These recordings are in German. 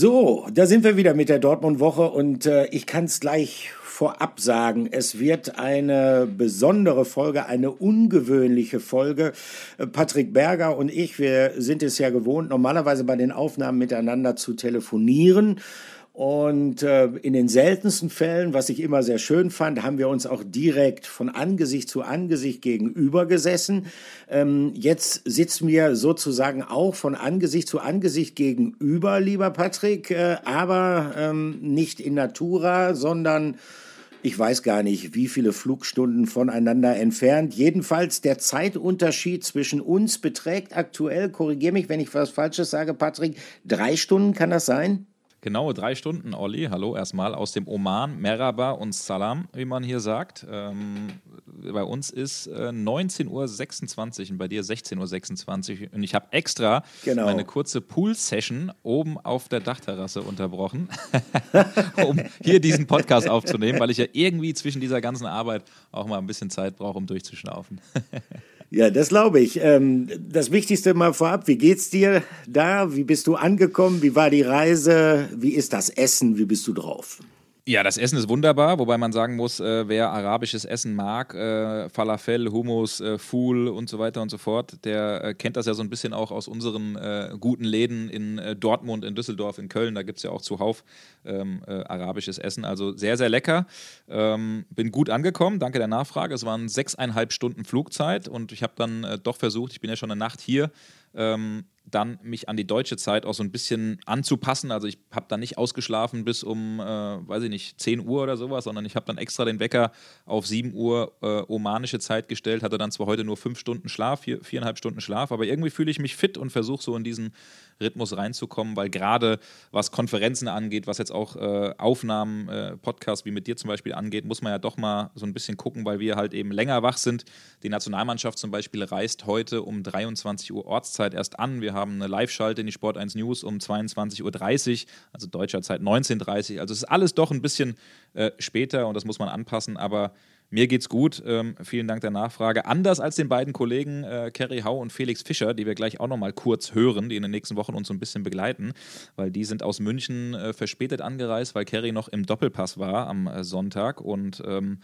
So, da sind wir wieder mit der Dortmund-Woche und äh, ich kann es gleich vorab sagen, es wird eine besondere Folge, eine ungewöhnliche Folge. Äh, Patrick Berger und ich, wir sind es ja gewohnt, normalerweise bei den Aufnahmen miteinander zu telefonieren. Und äh, in den seltensten Fällen, was ich immer sehr schön fand, haben wir uns auch direkt von Angesicht zu Angesicht gegenüber gesessen. Ähm, jetzt sitzen wir sozusagen auch von Angesicht zu Angesicht gegenüber, lieber Patrick, äh, aber ähm, nicht in Natura, sondern ich weiß gar nicht, wie viele Flugstunden voneinander entfernt. Jedenfalls der Zeitunterschied zwischen uns beträgt aktuell, korrigiere mich, wenn ich was Falsches sage, Patrick, drei Stunden, kann das sein? Genaue drei Stunden, Olli. Hallo erstmal aus dem Oman, Merhaba und Salam, wie man hier sagt. Ähm, bei uns ist äh, 19.26 Uhr und bei dir 16.26 Uhr. Und ich habe extra genau. meine kurze Pool-Session oben auf der Dachterrasse unterbrochen, um hier diesen Podcast aufzunehmen, weil ich ja irgendwie zwischen dieser ganzen Arbeit auch mal ein bisschen Zeit brauche, um durchzuschnaufen. Ja, das glaube ich. Ähm, das Wichtigste mal vorab, wie geht's dir da? Wie bist du angekommen? Wie war die Reise? Wie ist das Essen? Wie bist du drauf? Ja, das Essen ist wunderbar, wobei man sagen muss, äh, wer arabisches Essen mag, äh, Falafel, Hummus, äh, Fool und so weiter und so fort, der äh, kennt das ja so ein bisschen auch aus unseren äh, guten Läden in äh, Dortmund, in Düsseldorf, in Köln. Da gibt es ja auch zuhauf ähm, arabisches Essen. Also sehr, sehr lecker. Ähm, bin gut angekommen, danke der Nachfrage. Es waren sechseinhalb Stunden Flugzeit und ich habe dann doch versucht, ich bin ja schon eine Nacht hier, ähm, dann mich an die deutsche Zeit auch so ein bisschen anzupassen. Also ich habe dann nicht ausgeschlafen bis um, äh, weiß ich nicht, 10 Uhr oder sowas, sondern ich habe dann extra den Wecker auf 7 Uhr äh, omanische Zeit gestellt, hatte dann zwar heute nur 5 Stunden Schlaf, vier, viereinhalb Stunden Schlaf, aber irgendwie fühle ich mich fit und versuche so in diesen Rhythmus reinzukommen, weil gerade was Konferenzen angeht, was jetzt auch äh, Aufnahmen, äh, Podcasts wie mit dir zum Beispiel angeht, muss man ja doch mal so ein bisschen gucken, weil wir halt eben länger wach sind. Die Nationalmannschaft zum Beispiel reist heute um 23 Uhr Ortszeit erst an. Wir haben eine Live-Schalte in die Sport 1 News um 22.30 Uhr, also deutscher Zeit 19.30 Uhr. Also es ist alles doch ein bisschen äh, später und das muss man anpassen, aber mir geht's gut. Ähm, vielen Dank der Nachfrage. Anders als den beiden Kollegen äh, Kerry Hau und Felix Fischer, die wir gleich auch noch mal kurz hören, die in den nächsten Wochen uns so ein bisschen begleiten, weil die sind aus München äh, verspätet angereist, weil Kerry noch im Doppelpass war am äh, Sonntag und ähm,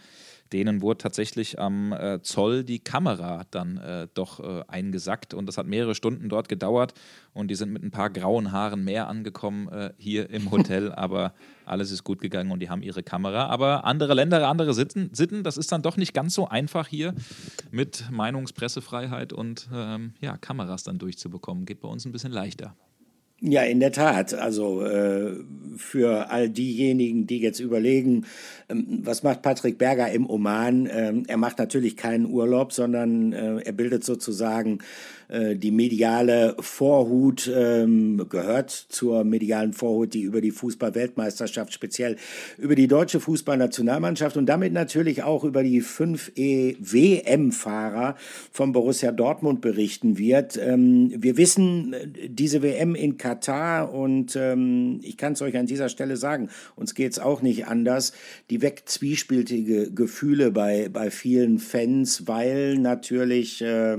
denen wurde tatsächlich am äh, Zoll die Kamera dann äh, doch äh, eingesackt und das hat mehrere Stunden dort gedauert und die sind mit ein paar grauen Haaren mehr angekommen äh, hier im Hotel, aber alles ist gut gegangen und die haben ihre Kamera. Aber andere Länder, andere Sitten, Sitten das ist dann doch nicht ganz so einfach hier mit Meinungspressefreiheit und ähm, ja, Kameras dann durchzubekommen. Geht bei uns ein bisschen leichter. Ja, in der Tat. Also äh, für all diejenigen, die jetzt überlegen, ähm, was macht Patrick Berger im Oman? Ähm, er macht natürlich keinen Urlaub, sondern äh, er bildet sozusagen die mediale Vorhut ähm, gehört zur medialen Vorhut, die über die Fußball-Weltmeisterschaft, speziell über die deutsche Fußballnationalmannschaft und damit natürlich auch über die fünf WM-Fahrer von Borussia Dortmund berichten wird. Ähm, wir wissen, diese WM in Katar und ähm, ich kann es euch an dieser Stelle sagen, uns geht es auch nicht anders, die weckt zwiespältige Gefühle bei, bei vielen Fans, weil natürlich äh,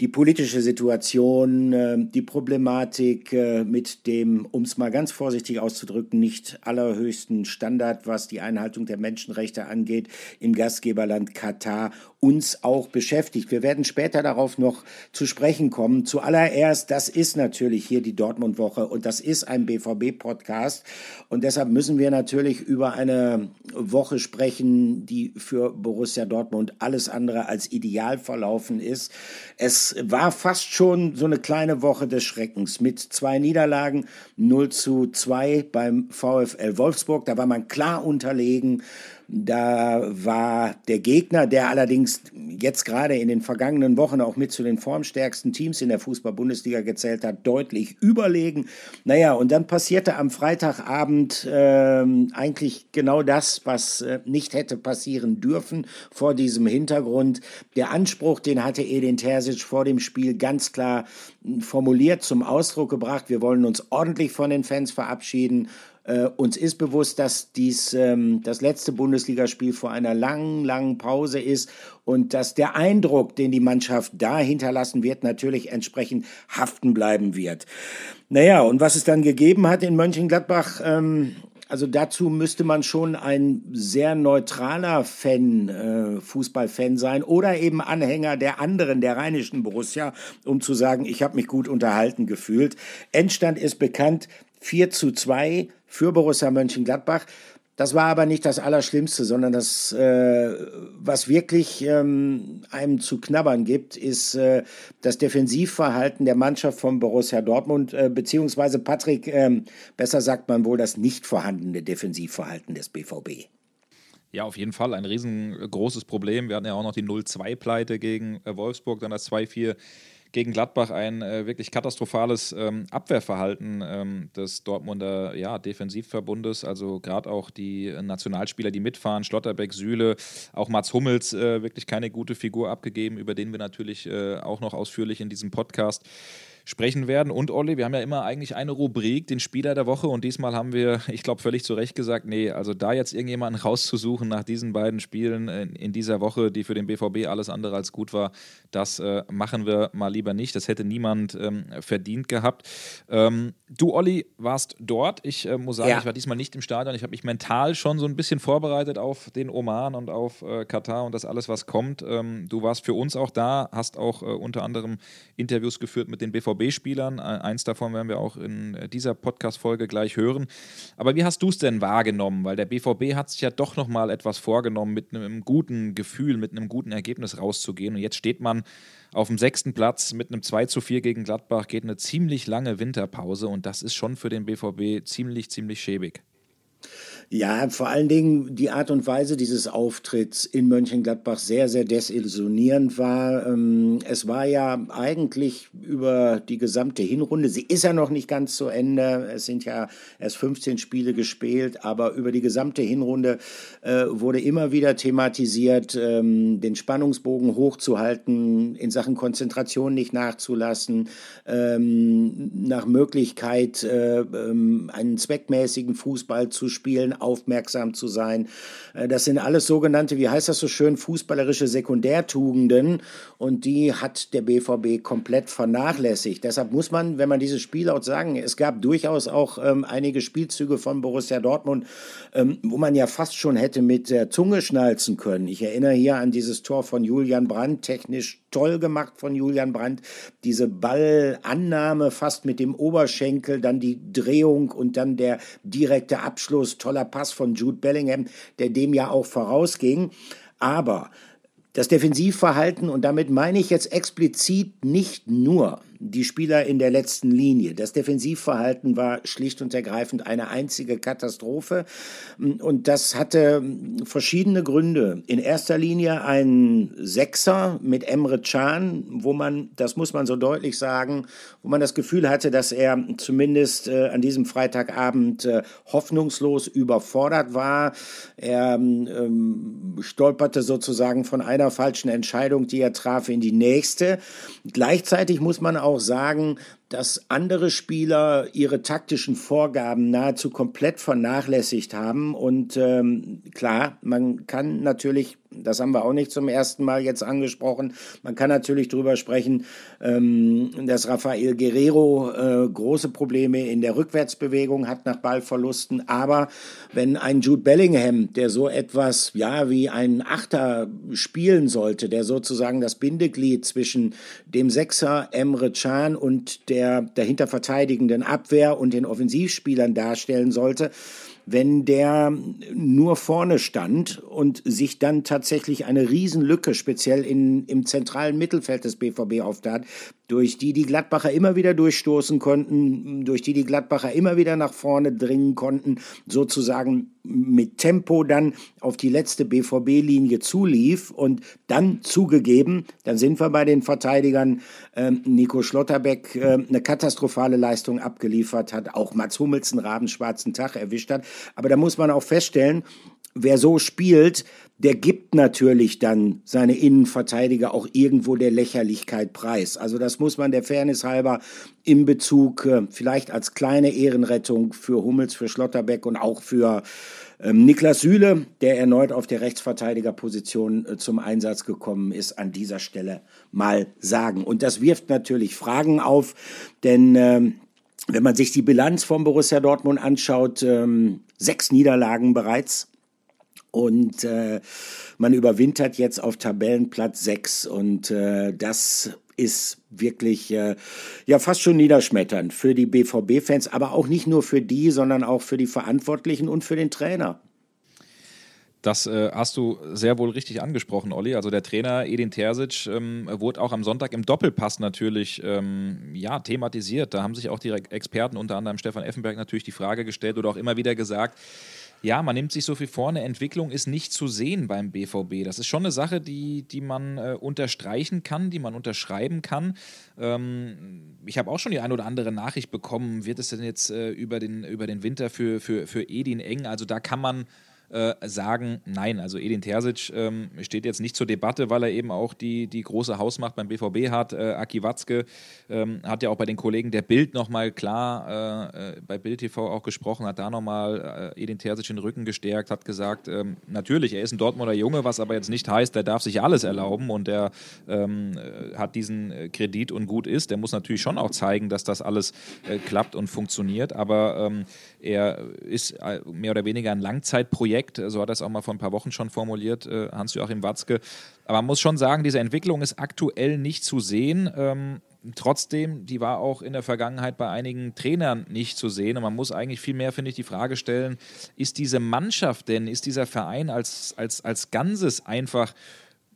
die politische Situation, äh, die Problematik äh, mit dem, um es mal ganz vorsichtig auszudrücken, nicht allerhöchsten Standard, was die Einhaltung der Menschenrechte angeht, im Gastgeberland Katar uns auch beschäftigt. Wir werden später darauf noch zu sprechen kommen. Zuallererst, das ist natürlich hier die Dortmund-Woche und das ist ein BVB-Podcast. Und deshalb müssen wir natürlich über eine Woche sprechen, die für Borussia Dortmund alles andere als ideal verlaufen ist. Es war fast schon so eine kleine Woche des Schreckens mit zwei Niederlagen, 0 zu 2 beim VfL Wolfsburg. Da war man klar unterlegen. Da war der Gegner, der allerdings jetzt gerade in den vergangenen Wochen auch mit zu den formstärksten Teams in der Fußball-Bundesliga gezählt hat, deutlich überlegen. Naja, und dann passierte am Freitagabend äh, eigentlich genau das, was äh, nicht hätte passieren dürfen vor diesem Hintergrund. Der Anspruch, den hatte Edin Terzic vor dem Spiel ganz klar formuliert zum Ausdruck gebracht. Wir wollen uns ordentlich von den Fans verabschieden Äh, uns ist bewusst, dass dies ähm, das letzte Bundesligaspiel vor einer langen, langen Pause ist und dass der Eindruck, den die Mannschaft da hinterlassen wird, natürlich entsprechend haften bleiben wird. Naja, und was es dann gegeben hat in Mönchengladbach, ähm, also dazu müsste man schon ein sehr neutraler Fan, äh, Fußballfan sein oder eben Anhänger der anderen, der rheinischen Borussia, um zu sagen, ich habe mich gut unterhalten gefühlt. Endstand ist bekannt, 4 zu 2 für Borussia Mönchengladbach. Das war aber nicht das Allerschlimmste, sondern das, äh, was wirklich ähm, einem zu knabbern gibt, ist äh, das Defensivverhalten der Mannschaft von Borussia Dortmund, äh, beziehungsweise Patrick, äh, besser sagt man wohl das nicht vorhandene Defensivverhalten des BVB. Ja, auf jeden Fall ein riesengroßes Problem. Wir hatten ja auch noch die 0-2-Pleite gegen äh, Wolfsburg, dann das 2-4 gegen Gladbach ein äh, wirklich katastrophales ähm, Abwehrverhalten ähm, des Dortmunder ja, Defensivverbundes. Also gerade auch die Nationalspieler, die mitfahren, Schlotterbeck, Sühle, auch Mats Hummels äh, wirklich keine gute Figur abgegeben, über den wir natürlich äh, auch noch ausführlich in diesem Podcast sprechen werden. Und Olli, wir haben ja immer eigentlich eine Rubrik, den Spieler der Woche. Und diesmal haben wir, ich glaube, völlig zu Recht gesagt, nee, also da jetzt irgendjemanden rauszusuchen nach diesen beiden Spielen in, in dieser Woche, die für den BVB alles andere als gut war, das äh, machen wir mal lieber nicht. Das hätte niemand ähm, verdient gehabt. Ähm, du, Olli, warst dort. Ich äh, muss sagen, ja. ich war diesmal nicht im Stadion. Ich habe mich mental schon so ein bisschen vorbereitet auf den Oman und auf äh, Katar und das alles, was kommt. Ähm, du warst für uns auch da, hast auch äh, unter anderem Interviews geführt mit den BVB BVB-Spielern. Äh, eins davon werden wir auch in äh, dieser Podcast-Folge gleich hören. Aber wie hast du es denn wahrgenommen? Weil der BVB hat sich ja doch nochmal etwas vorgenommen, mit einem guten Gefühl, mit einem guten Ergebnis rauszugehen. Und jetzt steht man auf dem sechsten Platz mit einem 2 zu 4 gegen Gladbach, geht eine ziemlich lange Winterpause und das ist schon für den BVB ziemlich, ziemlich schäbig. Ja, vor allen Dingen die Art und Weise dieses Auftritts in Mönchengladbach sehr, sehr desillusionierend war. Ähm, es war ja eigentlich über die gesamte Hinrunde, sie ist ja noch nicht ganz zu Ende, es sind ja erst 15 Spiele gespielt, aber über die gesamte Hinrunde äh, wurde immer wieder thematisiert, ähm, den Spannungsbogen hochzuhalten, in Sachen Konzentration nicht nachzulassen, ähm, nach Möglichkeit äh, einen zweckmäßigen Fußball zu spielen, aufmerksam zu sein. Äh, das sind alles sogenannte, wie heißt das so schön, fußballerische Sekundärtugenden und die hat der BVB komplett vernachlässigt. Deshalb muss man, wenn man dieses Spiel auch sagen, es gab durchaus auch ähm, einige Spielzüge von Borussia Dortmund, ähm, wo man ja fast schon hätte mit der Zunge schnalzen können. Ich erinnere hier an dieses Tor von Julian Brandt, technisch toll gemacht von Julian Brandt. Diese Ballannahme fast mit dem Oberschenkel, dann die Drehung und dann der direkte Abschluss, toller Pass von Jude Bellingham, der dem ja auch vorausging. Aber das Defensivverhalten, und damit meine ich jetzt explizit nicht nur die Spieler in der letzten Linie. Das Defensivverhalten war schlicht und ergreifend eine einzige Katastrophe. Und das hatte verschiedene Gründe. In erster Linie ein Sechser mit Emre Can, wo man, das muss man so deutlich sagen, wo man das Gefühl hatte, dass er zumindest äh, an diesem Freitagabend äh, hoffnungslos überfordert war. Er ähm, stolperte sozusagen von einer falschen Entscheidung, die er traf, in die nächste. Gleichzeitig muss man auch auch sagen, dass andere Spieler ihre taktischen Vorgaben nahezu komplett vernachlässigt haben. Und ähm, klar, man kann natürlich, das haben wir auch nicht zum ersten Mal jetzt angesprochen, man kann natürlich darüber sprechen, ähm, dass Rafael Guerrero äh, große Probleme in der Rückwärtsbewegung hat nach Ballverlusten. Aber wenn ein Jude Bellingham, der so etwas ja wie ein Achter spielen sollte, der sozusagen das Bindeglied zwischen dem Sechser Emre Can und der dahinter verteidigenden Abwehr und den Offensivspielern darstellen sollte, wenn der nur vorne stand und sich dann tatsächlich eine Riesenlücke speziell in, im zentralen Mittelfeld des BVB auftat, durch die die Gladbacher immer wieder durchstoßen konnten, durch die die Gladbacher immer wieder nach vorne dringen konnten, sozusagen mit Tempo dann auf die letzte BVB-Linie zulief und dann zugegeben, dann sind wir bei den Verteidigern, äh, Nico Schlotterbeck äh, eine katastrophale Leistung abgeliefert hat, auch Mats Hummels einen rabenschwarzen Tag erwischt hat. Aber da muss man auch feststellen, wer so spielt, der gibt natürlich dann seine Innenverteidiger auch irgendwo der Lächerlichkeit preis. Also das muss man der Fairness halber in Bezug äh, vielleicht als kleine Ehrenrettung für Hummels, für Schlotterbeck und auch für ähm, Niklas Süle, der erneut auf der Rechtsverteidigerposition äh, zum Einsatz gekommen ist, an dieser Stelle mal sagen. Und das wirft natürlich Fragen auf, denn ähm, wenn man sich die Bilanz von Borussia Dortmund anschaut, ähm, sechs Niederlagen bereits und äh, man überwintert jetzt auf Tabellenplatz 6 und äh, das ist wirklich äh, ja fast schon niederschmetternd für die BVB-Fans, aber auch nicht nur für die, sondern auch für die Verantwortlichen und für den Trainer. Das äh, hast du sehr wohl richtig angesprochen, Olli. Also der Trainer Edin Terzic ähm, wurde auch am Sonntag im Doppelpass natürlich ähm, ja, thematisiert. Da haben sich auch die Experten, unter anderem Stefan Effenberg, natürlich die Frage gestellt oder auch immer wieder gesagt, ja, man nimmt sich so viel vor, eine Entwicklung ist nicht zu sehen beim BVB. Das ist schon eine Sache, die, die man äh, unterstreichen kann, die man unterschreiben kann. Ähm, ich habe auch schon die eine oder andere Nachricht bekommen, wird es denn jetzt äh, über, den, über den Winter für, für, für Edin eng? Also da kann man äh, sagen, nein, also Edin Terzic ähm, steht jetzt nicht zur Debatte, weil er eben auch die, die große Hausmacht beim BVB hat. Äh, Aki Watzke ähm, hat ja auch bei den Kollegen der Bild nochmal klar äh, äh bei Bild TV auch gesprochen, hat da nochmal äh, Edin Terzic den Rücken gestärkt, hat gesagt, ähm, natürlich, er ist ein Dortmunder Junge, was aber jetzt nicht heißt, der darf sich alles erlauben und der ähm, äh, hat diesen Kredit und gut ist. Der muss natürlich schon auch zeigen, dass das alles klappt und funktioniert, aber ähm, er ist mehr oder weniger ein Langzeitprojekt Projekt, so hat er es auch mal vor ein paar Wochen schon formuliert, äh, Hans-Joachim Watzke. Aber man muss schon sagen, diese Entwicklung ist aktuell nicht zu sehen. Ähm, trotzdem, die war auch in der Vergangenheit bei einigen Trainern nicht zu sehen. Und man muss eigentlich viel mehr, finde ich, die Frage stellen, ist diese Mannschaft denn, ist dieser Verein als, als, als Ganzes einfach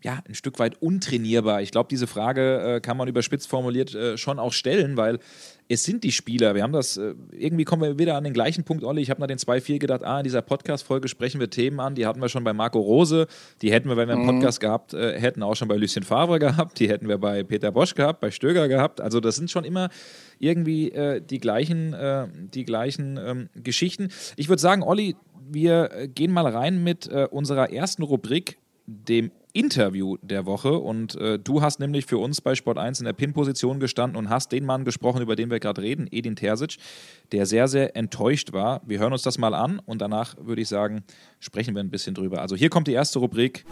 ja, ein Stück weit untrainierbar? Ich glaube, diese Frage äh, kann man überspitzt formuliert äh, schon auch stellen, weil es sind die Spieler. Wir haben das, äh, irgendwie kommen wir wieder an den gleichen Punkt, Olli. Ich habe nach den 2-4 gedacht, ah, in dieser Podcast-Folge sprechen wir Themen an, die hatten wir schon bei Marco Rose, die hätten wir, wenn wir einen mhm. Podcast gehabt äh, hätten, auch schon bei Lucien Favre gehabt, die hätten wir bei Peter Bosch gehabt, bei Stöger gehabt. Also das sind schon immer irgendwie äh, die gleichen, äh, die gleichen ähm, Geschichten. Ich würde sagen, Olli, wir gehen mal rein mit unserer ersten Rubrik, dem Interview der Woche. Und äh, du hast nämlich für uns bei Sport 1 in der Pin-Position gestanden und hast den Mann gesprochen, über den wir gerade reden, Edin Terzic, der sehr, sehr enttäuscht war. Wir hören uns das mal an und danach würde ich sagen, sprechen wir ein bisschen drüber. Also hier kommt die erste Rubrik.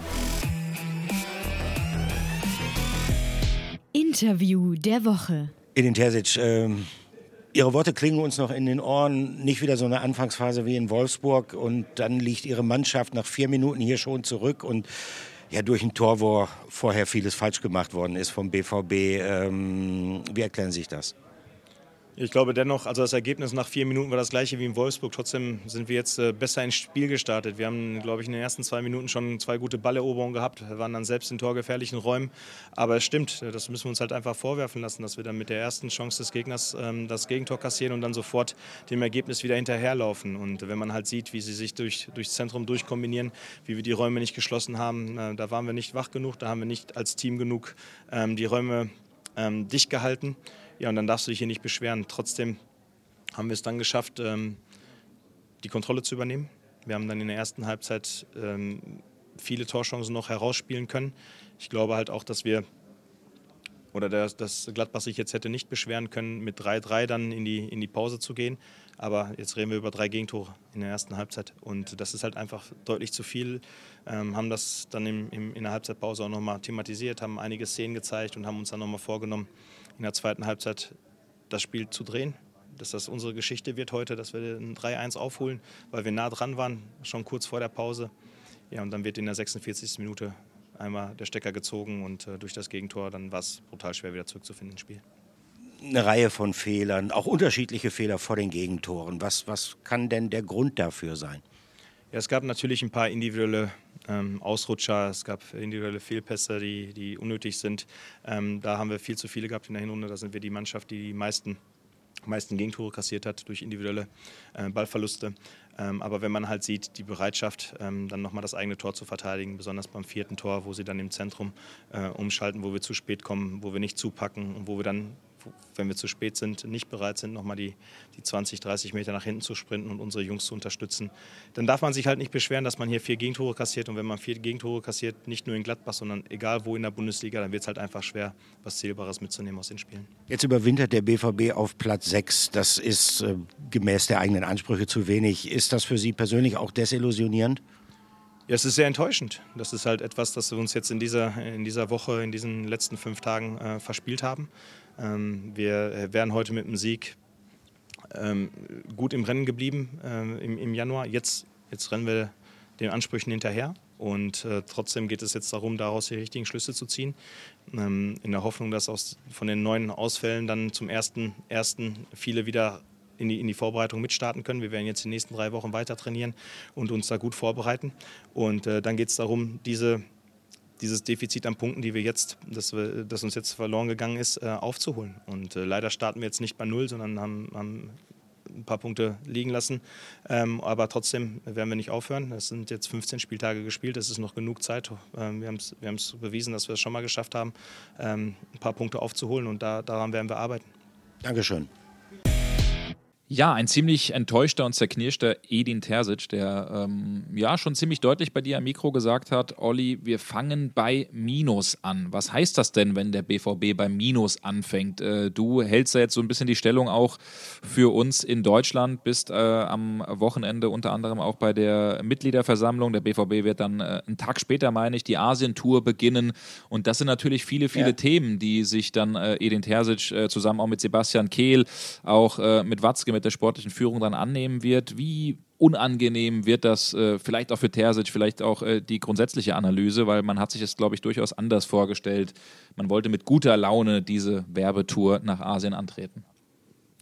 Interview der Woche. Edin Terzic, ähm Ihre Worte klingen uns noch in den Ohren. Nicht wieder so eine Anfangsphase wie in Wolfsburg und dann liegt Ihre Mannschaft nach vier Minuten hier schon zurück und ja, durch ein Tor, wo vorher vieles falsch gemacht worden ist vom BVB. Ähm, wie erklären Sie sich das? Ich glaube dennoch, also das Ergebnis nach vier Minuten war das gleiche wie in Wolfsburg. Trotzdem sind wir jetzt äh, besser ins Spiel gestartet. Wir haben, glaube ich, in den ersten zwei Minuten schon zwei gute Balleroberungen gehabt, wir waren dann selbst in torgefährlichen Räumen. Aber es stimmt, das müssen wir uns halt einfach vorwerfen lassen, dass wir dann mit der ersten Chance des Gegners ähm, das Gegentor kassieren und dann sofort dem Ergebnis wieder hinterherlaufen. Und wenn man halt sieht, wie sie sich durch, durchs Zentrum durchkombinieren, wie wir die Räume nicht geschlossen haben, äh, da waren wir nicht wach genug, da haben wir nicht als Team genug ähm, die Räume ähm, dicht gehalten. Ja, und dann darfst du dich hier nicht beschweren. Trotzdem haben wir es dann geschafft, ähm, die Kontrolle zu übernehmen. Wir haben dann in der ersten Halbzeit ähm, viele Torchancen noch herausspielen können. Ich glaube halt auch, dass wir oder dass Gladbach sich jetzt hätte nicht beschweren können, mit 3-3 dann in die, in die Pause zu gehen. Aber jetzt reden wir über drei Gegentore in der ersten Halbzeit. Und das ist halt einfach deutlich zu viel. Ähm, haben das dann im, im, in der Halbzeitpause auch nochmal thematisiert, haben einige Szenen gezeigt und haben uns dann nochmal vorgenommen, in der zweiten Halbzeit das Spiel zu drehen. Dass das unsere Geschichte wird heute, dass wir ein 3-1 aufholen, weil wir nah dran waren, schon kurz vor der Pause. Ja, und dann wird in der 46. Minute einmal der Stecker gezogen und äh, durch das Gegentor dann war es brutal schwer wieder zurückzufinden ins Spiel. Eine Reihe von Fehlern, auch unterschiedliche Fehler vor den Gegentoren. Was, was kann denn der Grund dafür sein? Ja, es gab natürlich ein paar individuelle ähm, Ausrutscher, es gab individuelle Fehlpässe, die, die unnötig sind. Ähm, da haben wir viel zu viele gehabt in der Hinrunde. Da sind wir die Mannschaft, die die meisten, meisten Gegentore kassiert hat durch individuelle äh, Ballverluste. Ähm, aber wenn man halt sieht, die Bereitschaft, ähm, dann nochmal das eigene Tor zu verteidigen, besonders beim vierten Tor, wo sie dann im Zentrum äh, umschalten, wo wir zu spät kommen, wo wir nicht zupacken und wo wir dann wenn wir zu spät sind, nicht bereit sind, nochmal die, die 20, 30 Meter nach hinten zu sprinten und unsere Jungs zu unterstützen. Dann darf man sich halt nicht beschweren, dass man hier vier Gegentore kassiert. Und wenn man vier Gegentore kassiert, nicht nur in Gladbach, sondern egal wo in der Bundesliga, dann wird es halt einfach schwer, was Zählbares mitzunehmen aus den Spielen. Jetzt überwintert der BVB auf Platz 6. Das ist äh, gemäß der eigenen Ansprüche zu wenig. Ist das für Sie persönlich auch desillusionierend? Ja, es ist sehr enttäuschend. Das ist halt etwas, das wir uns jetzt in dieser, in dieser Woche, in diesen letzten fünf Tagen äh, verspielt haben. Ähm, wir wären heute mit dem Sieg ähm, gut im Rennen geblieben äh, im, im, Januar. Jetzt, jetzt rennen wir den Ansprüchen hinterher. Und äh, trotzdem geht es jetzt darum, daraus die richtigen Schlüsse zu ziehen. Ähm, in der Hoffnung, dass aus, von den neuen Ausfällen dann zum ersten, ersten viele wieder in die, in die Vorbereitung mitstarten können. Wir werden jetzt die nächsten drei Wochen weiter trainieren und uns da gut vorbereiten. Und äh, dann geht es darum, diese, dieses Defizit an Punkten, die wir jetzt, das, wir, das uns jetzt verloren gegangen ist, äh, aufzuholen. Und äh, leider starten wir jetzt nicht bei Null, sondern haben, haben ein paar Punkte liegen lassen. Ähm, aber trotzdem werden wir nicht aufhören. Es sind jetzt 15 Spieltage gespielt, es ist noch genug Zeit. Ähm, wir haben es wir bewiesen, dass wir es schon mal geschafft haben, ähm, ein paar Punkte aufzuholen und da, daran werden wir arbeiten. Dankeschön. Ja, ein ziemlich enttäuschter und zerknirschter Edin Terzic, der ähm, ja schon ziemlich deutlich bei dir am Mikro gesagt hat, Olli, wir fangen bei Minus an. Was heißt das denn, wenn der BVB bei Minus anfängt? Äh, du hältst da jetzt so ein bisschen die Stellung auch für uns in Deutschland, bist äh, am Wochenende unter anderem auch bei der Mitgliederversammlung. Der BVB wird dann äh, einen Tag später, meine ich, die Asien-Tour beginnen. Und das sind natürlich viele, viele ja. Themen, die sich dann äh, Edin Terzic äh, zusammen auch mit Sebastian Kehl, auch äh, mit Watzke, mit der sportlichen Führung dann annehmen wird. Wie unangenehm wird das äh, vielleicht auch für Terzic, vielleicht auch äh, die grundsätzliche Analyse, weil man hat sich es, glaube ich, durchaus anders vorgestellt. Man wollte mit guter Laune diese Werbetour nach Asien antreten.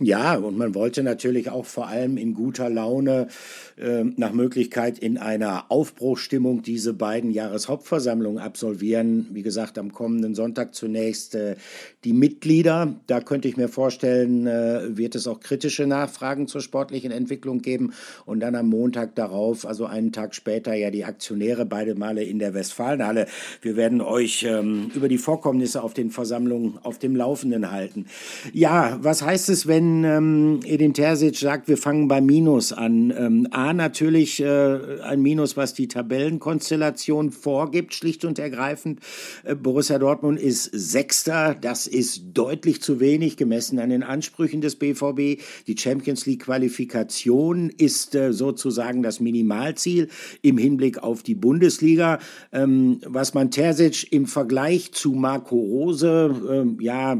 Ja, und man wollte natürlich auch vor allem in guter Laune äh, nach Möglichkeit in einer Aufbruchstimmung diese beiden Jahreshauptversammlungen absolvieren. Wie gesagt, am kommenden Sonntag zunächst äh, die Mitglieder. Da könnte ich mir vorstellen, äh, wird es auch kritische Nachfragen zur sportlichen Entwicklung geben. Und dann am Montag darauf, also einen Tag später, ja die Aktionäre beide Male in der Westfalenhalle. Wir werden euch ähm, über die Vorkommnisse auf den Versammlungen auf dem Laufenden halten. Ja, was heißt es, wenn wenn ähm, Edin Terzic sagt, wir fangen bei Minus an. Ähm, A, natürlich äh, ein Minus, was die Tabellenkonstellation vorgibt, schlicht und ergreifend. Äh, Borussia Dortmund ist Sechster. Das ist deutlich zu wenig gemessen an den Ansprüchen des BVB. Die Champions League Qualifikation ist äh, sozusagen das Minimalziel im Hinblick auf die Bundesliga. Ähm, was man Terzic im Vergleich zu Marco Rose ähm, ja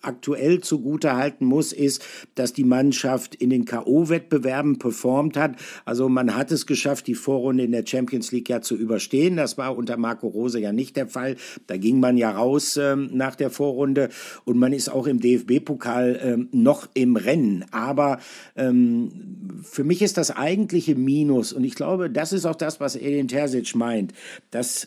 aktuell zugute halten muss, ist, dass die Mannschaft in den K.O.-Wettbewerben performt hat. Also man hat es geschafft, die Vorrunde in der Champions League ja zu überstehen. Das war unter Marco Rose ja nicht der Fall. Da ging man ja raus ähm, nach der Vorrunde und man ist auch im DFB-Pokal ähm, noch im Rennen. Aber ähm, für mich ist das eigentliche Minus und ich glaube, das ist auch das, was Edin Terzic meint, dass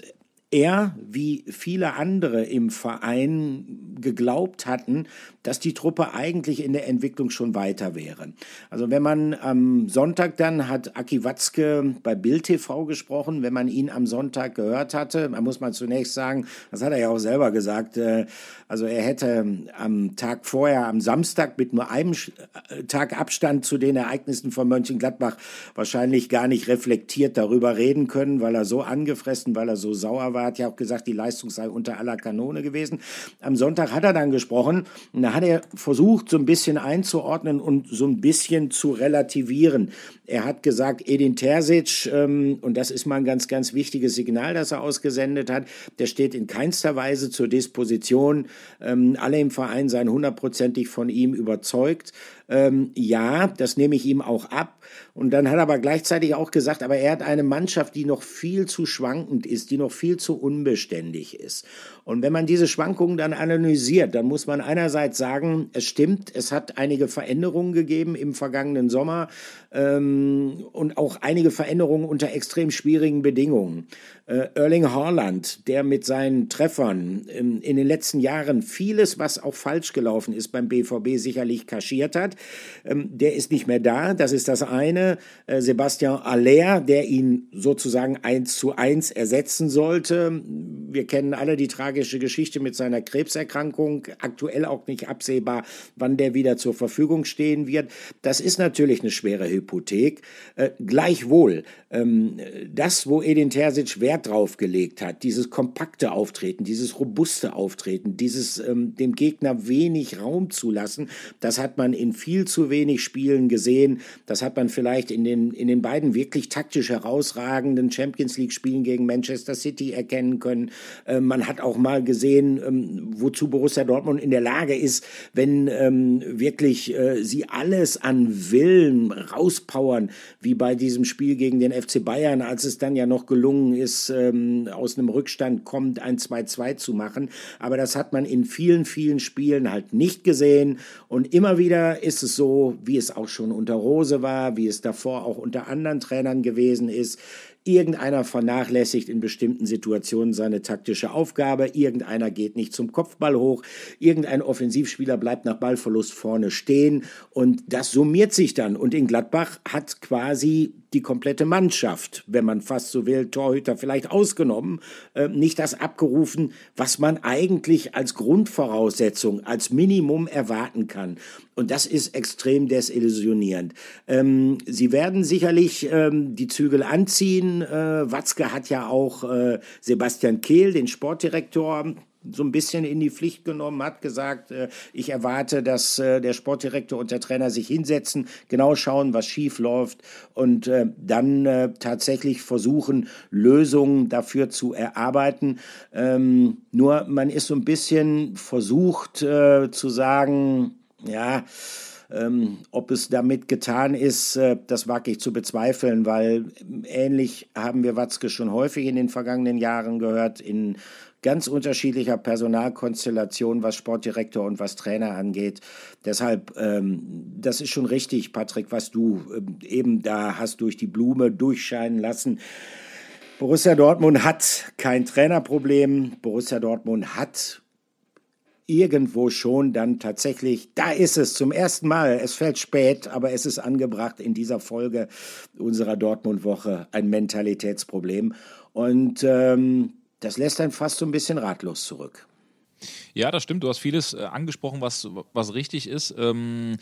er, wie viele andere im Verein, geglaubt hatten, dass die Truppe eigentlich in der Entwicklung schon weiter wäre. Also wenn man am Sonntag dann hat Aki Watzke bei Bild TV gesprochen, wenn man ihn am Sonntag gehört hatte, da muss man zunächst sagen, das hat er ja auch selber gesagt, äh, also er hätte am Tag vorher, am Samstag mit nur einem äh, Tag Abstand zu den Ereignissen von Mönchengladbach wahrscheinlich gar nicht reflektiert darüber reden können, weil er so angefressen, weil er so sauer war, hat ja auch gesagt, die Leistung sei unter aller Kanone gewesen. Am Sonntag hat er dann gesprochen und da hat er versucht, so ein bisschen einzuordnen und so ein bisschen zu relativieren. Er hat gesagt, Edin Terzic, ähm, und das ist mal ein ganz, ganz wichtiges Signal, das er ausgesendet hat, der steht in keinster Weise zur Disposition. Ähm, alle im Verein seien hundertprozentig von ihm überzeugt. Ähm, ja, das nehme ich ihm auch ab. Und dann hat er aber gleichzeitig auch gesagt, aber er hat eine Mannschaft, die noch viel zu schwankend ist, die noch viel zu unbeständig ist. Und wenn man diese Schwankungen dann analysiert, dann muss man einerseits sagen, es stimmt, es hat einige Veränderungen gegeben im vergangenen Sommer ähm, und auch einige Veränderungen unter extrem schwierigen Bedingungen. Äh, Erling Haaland, der mit seinen Treffern in, in den letzten Jahren vieles, was auch falsch gelaufen ist beim BVB, sicherlich kaschiert hat. Ähm, der ist nicht mehr da, das ist das eine. Äh, Sebastian Aller, der ihn sozusagen eins zu eins ersetzen sollte. Wir kennen alle die tragische Geschichte mit seiner Krebserkrankung. Aktuell auch nicht absehbar, wann der wieder zur Verfügung stehen wird. Das ist natürlich eine schwere Hypothek. Äh, gleichwohl, ähm, das, wo Edin Terzic Wert drauf gelegt hat, dieses kompakte Auftreten, dieses robuste Auftreten, dieses ähm, dem Gegner wenig Raum zu lassen, das hat man in viel zu wenig Spielen gesehen. Das hat man vielleicht in den, in den beiden wirklich taktisch herausragenden Champions League Spielen gegen Manchester City erkennen können. Äh, man hat auch mal gesehen, ähm, wozu Borussia Dortmund in der Lage ist, wenn ähm, wirklich äh, sie alles an Willen rauspowern, wie bei diesem Spiel gegen den FC Bayern, als es dann ja noch gelungen ist, ähm, aus einem Rückstand kommt, ein 2-2 zu machen. Aber das hat man in vielen, vielen Spielen halt nicht gesehen. Und immer wieder ist es so, wie es auch schon unter Rose war, wie es davor auch unter anderen Trainern gewesen ist. Irgendeiner vernachlässigt in bestimmten Situationen seine taktische Aufgabe, irgendeiner geht nicht zum Kopfball hoch, irgendein Offensivspieler bleibt nach Ballverlust vorne stehen und das summiert sich dann. Und in Gladbach hat quasi die komplette Mannschaft, wenn man fast so will, Torhüter vielleicht ausgenommen, äh, nicht das abgerufen, was man eigentlich als Grundvoraussetzung, als Minimum erwarten kann. Und das ist extrem desillusionierend. Ähm, sie werden sicherlich ähm, die Zügel anziehen. Äh, Watzke hat ja auch äh, Sebastian Kehl, den Sportdirektor, so ein bisschen in die Pflicht genommen, hat gesagt, äh, ich erwarte, dass äh, der Sportdirektor und der Trainer sich hinsetzen, genau schauen, was schief läuft und äh, dann tatsächlich versuchen, Lösungen dafür zu erarbeiten. Ähm, nur man ist so ein bisschen versucht zu sagen, ja, ähm, ob es damit getan ist, äh, das wage ich zu bezweifeln, weil ähnlich haben wir Watzke schon häufig in den vergangenen Jahren gehört, in ganz unterschiedlicher Personalkonstellation, was Sportdirektor und was Trainer angeht. Deshalb, ähm, das ist schon richtig, Patrick, was du ähm, eben da hast durch die Blume durchscheinen lassen. Borussia Dortmund hat kein Trainerproblem. Borussia Dortmund hat irgendwo schon dann tatsächlich, da ist es zum ersten Mal, es fällt spät, aber es ist angebracht in dieser Folge unserer Dortmund-Woche ein Mentalitätsproblem. Und ähm, das lässt einen fast so ein bisschen ratlos zurück. Ja, das stimmt. Du hast vieles äh, angesprochen, was, was richtig ist. Ähm,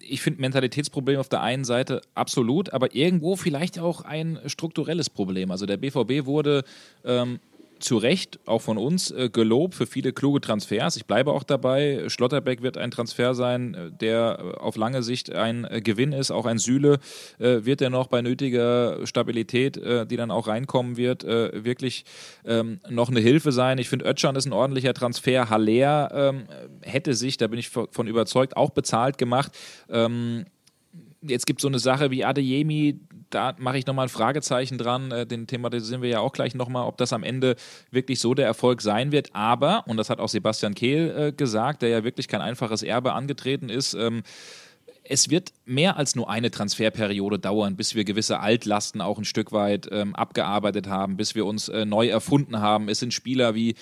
ich finde Mentalitätsproblem auf der einen Seite absolut, aber irgendwo vielleicht auch ein strukturelles Problem. Also der BVB wurde ähm, zu Recht, auch von uns, äh, gelobt für viele kluge Transfers. Ich bleibe auch dabei. Schlotterbeck wird ein Transfer sein, äh, der äh, auf lange Sicht ein äh, Gewinn ist. Auch ein Süle äh, wird er noch bei nötiger Stabilität, äh, die dann auch reinkommen wird, wirklich ähm, noch eine Hilfe sein. Ich finde, Ötchan ist ein ordentlicher Transfer. Haller ähm, hätte sich, da bin ich von überzeugt, auch bezahlt gemacht. Ähm, jetzt gibt es so eine Sache wie Adeyemi, da mache ich nochmal ein Fragezeichen dran. Äh, den thematisieren wir ja auch gleich nochmal, ob das am Ende wirklich so der Erfolg sein wird. Aber, und das hat auch Sebastian Kehl äh, gesagt, der ja wirklich kein einfaches Erbe angetreten ist, ähm, es wird mehr als nur eine Transferperiode dauern, bis wir gewisse Altlasten auch ein Stück weit ähm, abgearbeitet haben, bis wir uns äh, neu erfunden haben. Es sind Spieler wie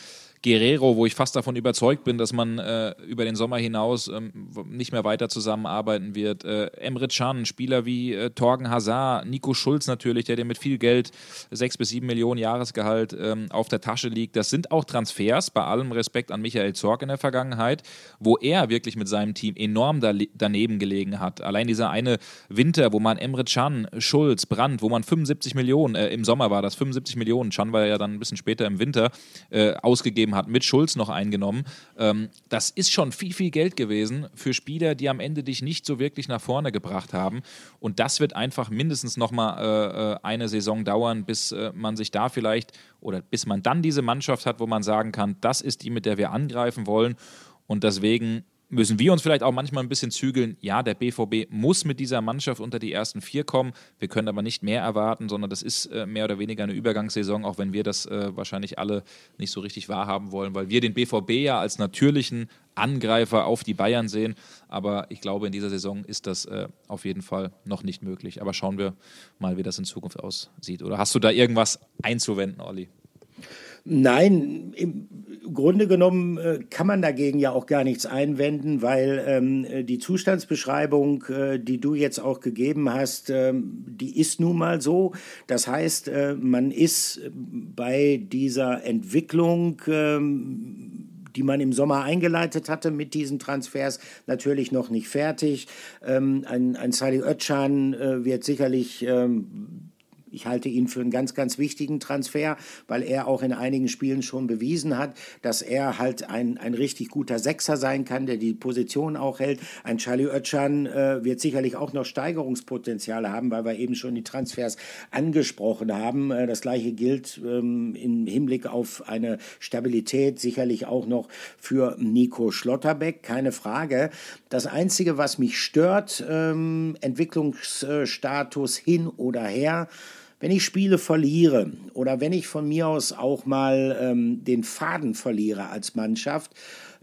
Guerrero, wo ich fast davon überzeugt bin, dass man äh, über den Sommer hinaus ähm, nicht mehr weiter zusammenarbeiten wird. Äh, Emre Can, Spieler wie äh, Torgen Hazard, Nico Schulz natürlich, der dir mit viel Geld, sechs bis sieben Millionen Jahresgehalt ähm, auf der Tasche liegt. Das sind auch Transfers, bei allem Respekt an Michael Zorg in der Vergangenheit, wo er wirklich mit seinem Team enorm da, daneben gelegen hat. Allein dieser eine Winter, wo man Emre Can, Schulz, Brandt, wo man 75 Millionen, äh, im Sommer war das 75 Millionen, Can war ja dann ein bisschen später im Winter, äh, ausgegeben ausgegeben hat, mit Schulz noch eingenommen. Ähm, das ist schon viel, viel Geld gewesen für Spieler, die am Ende dich nicht so wirklich nach vorne gebracht haben. Und das wird einfach mindestens noch mal äh, äh, eine Saison dauern, bis äh, man sich da vielleicht oder bis man dann diese Mannschaft hat, wo man sagen kann, das ist die, mit der wir angreifen wollen. Und deswegen müssen wir uns vielleicht auch manchmal ein bisschen zügeln. Ja, der BVB muss mit dieser Mannschaft unter die ersten vier kommen. Wir können aber nicht mehr erwarten, sondern das ist äh, mehr oder weniger eine Übergangssaison, auch wenn wir das äh, wahrscheinlich alle nicht so richtig wahrhaben wollen, weil wir den BVB ja als natürlichen Angreifer auf die Bayern sehen. Aber ich glaube, in dieser Saison ist das äh, auf jeden Fall noch nicht möglich. Aber schauen wir mal, wie das in Zukunft aussieht. Oder hast du da irgendwas einzuwenden, Olli? Nein, Grunde genommen äh, kann man dagegen ja auch gar nichts einwenden, weil ähm, die Zustandsbeschreibung, äh, die du jetzt auch gegeben hast, ähm, die ist nun mal so. Das heißt, äh, man ist bei dieser Entwicklung ähm, die man im Sommer eingeleitet hatte mit diesen Transfers, natürlich noch nicht fertig. Ähm, ein, ein Salih Özcan äh, wird sicherlich ähm, ich halte ihn für einen ganz, ganz wichtigen Transfer, weil er auch in einigen Spielen schon bewiesen hat, dass er halt ein, ein richtig guter Sechser sein kann, der die Position auch hält. Ein Charlie Oetschan äh, wird sicherlich auch noch Steigerungspotenziale haben, weil wir eben schon die Transfers angesprochen haben. Äh, das gleiche gilt ähm, im Hinblick auf eine Stabilität sicherlich auch noch für Nico Schlotterbeck, keine Frage. Das Einzige, was mich stört, ähm, Entwicklungsstatus hin oder her, wenn ich Spiele verliere oder wenn ich von mir aus auch mal ähm, den Faden verliere als Mannschaft,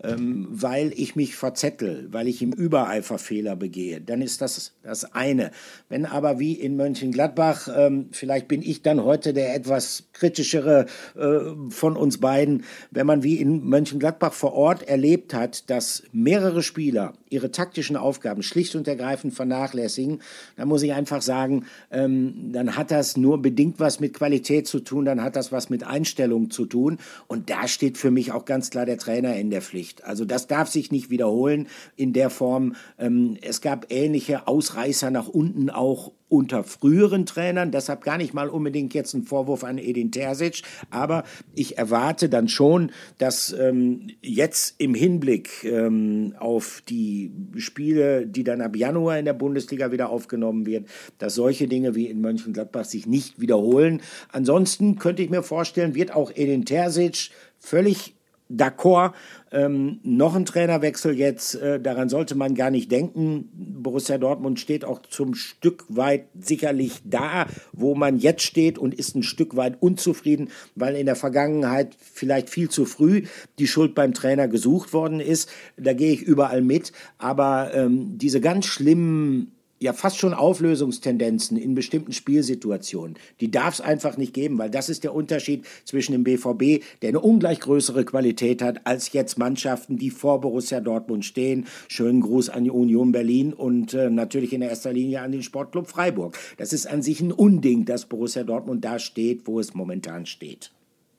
ähm, weil ich mich verzettel, weil ich im Übereifer Fehler begehe, dann ist das das eine. Wenn aber wie in Mönchengladbach, ähm, vielleicht bin ich dann heute der etwas kritischere äh, von uns beiden, wenn man wie in Mönchengladbach vor Ort erlebt hat, dass mehrere Spieler ihre taktischen Aufgaben schlicht und ergreifend vernachlässigen, dann muss ich einfach sagen, ähm, dann hat das nur bedingt was mit Qualität zu tun, dann hat das was mit Einstellung zu tun. Und da steht für mich auch ganz klar der Trainer in der Pflicht. Also das darf sich nicht wiederholen in der Form. Ähm, es gab ähnliche Ausreißer nach unten auch unter früheren Trainern. Deshalb gar nicht mal unbedingt jetzt ein Vorwurf an Edin Terzic. Aber ich erwarte dann schon, dass ähm, jetzt im Hinblick ähm, auf die Spiele, die dann ab Januar in der Bundesliga wieder aufgenommen werden, dass solche Dinge wie in Mönchengladbach sich nicht wiederholen. Ansonsten könnte ich mir vorstellen, wird auch Edin Terzic völlig d'accord. Ähm, noch ein Trainerwechsel jetzt, äh, daran sollte man gar nicht denken. Borussia Dortmund steht auch zum Stück weit sicherlich da, wo man jetzt steht und ist ein Stück weit unzufrieden, weil in der Vergangenheit vielleicht viel zu früh die Schuld beim Trainer gesucht worden ist. Da gehe ich überall mit. Aber ähm, diese ganz schlimmen ja fast schon Auflösungstendenzen in bestimmten Spielsituationen. Die darf es einfach nicht geben, weil das ist der Unterschied zwischen dem BVB, der eine ungleich größere Qualität hat, als jetzt Mannschaften, die vor Borussia Dortmund stehen. Schönen Gruß an die Union Berlin und äh, natürlich in erster Linie an den Sportclub Freiburg. Das ist an sich ein Unding, dass Borussia Dortmund da steht, wo es momentan steht.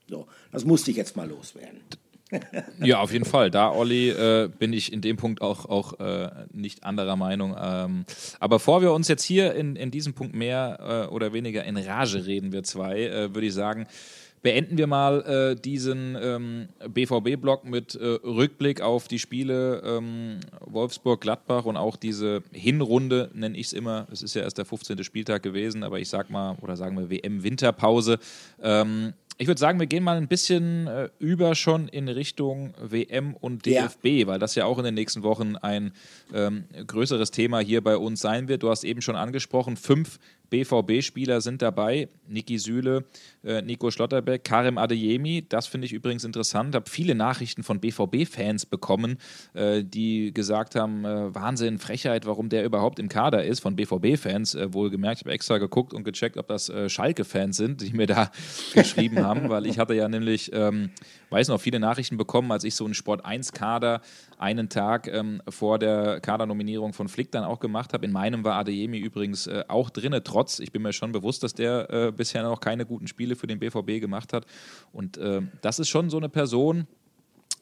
So, das musste ich jetzt mal loswerden ja, auf jeden Fall. Da, Olli, äh, bin ich in dem Punkt auch, auch äh, nicht anderer Meinung. Ähm, aber bevor wir uns jetzt hier in, in diesem Punkt mehr äh, oder weniger in Rage reden, wir zwei, äh, würde ich sagen, beenden wir mal äh, diesen ähm, BVB-Block mit äh, Rückblick auf die Spiele ähm, Wolfsburg-Gladbach und auch diese Hinrunde, nenne ich es immer. Es ist ja erst der 15. Spieltag gewesen, aber ich sag mal, oder sagen wir WM-Winterpause. Ich würde sagen, wir gehen mal ein bisschen äh, über schon in Richtung WM und DFB, ja. weil das ja auch in den nächsten Wochen ein ähm, größeres Thema hier bei uns sein wird. Du hast eben schon angesprochen, fünf BVB-Spieler sind dabei. Niki Süle, äh, Nico Schlotterbeck, Karim Adeyemi. Das finde ich übrigens interessant. Habe viele Nachrichten von BVB-Fans bekommen, äh, die gesagt haben, äh, Wahnsinn, Frechheit, warum der überhaupt im Kader ist. Von BVB-Fans äh, wohlgemerkt. Ich habe extra geguckt und gecheckt, ob das äh, Schalke-Fans sind, die mir da geschrieben haben, weil ich hatte ja nämlich, ähm, weiß noch, viele Nachrichten bekommen, als ich so einen Sport-1-Kader einen Tag ähm, vor der Kadernominierung von Flick dann auch gemacht habe. In meinem war Adeyemi übrigens äh, auch drin, trotz, ich bin mir schon bewusst, dass der äh, bisher noch keine guten Spiele für den BVB gemacht hat. Und äh, das ist schon so eine Person,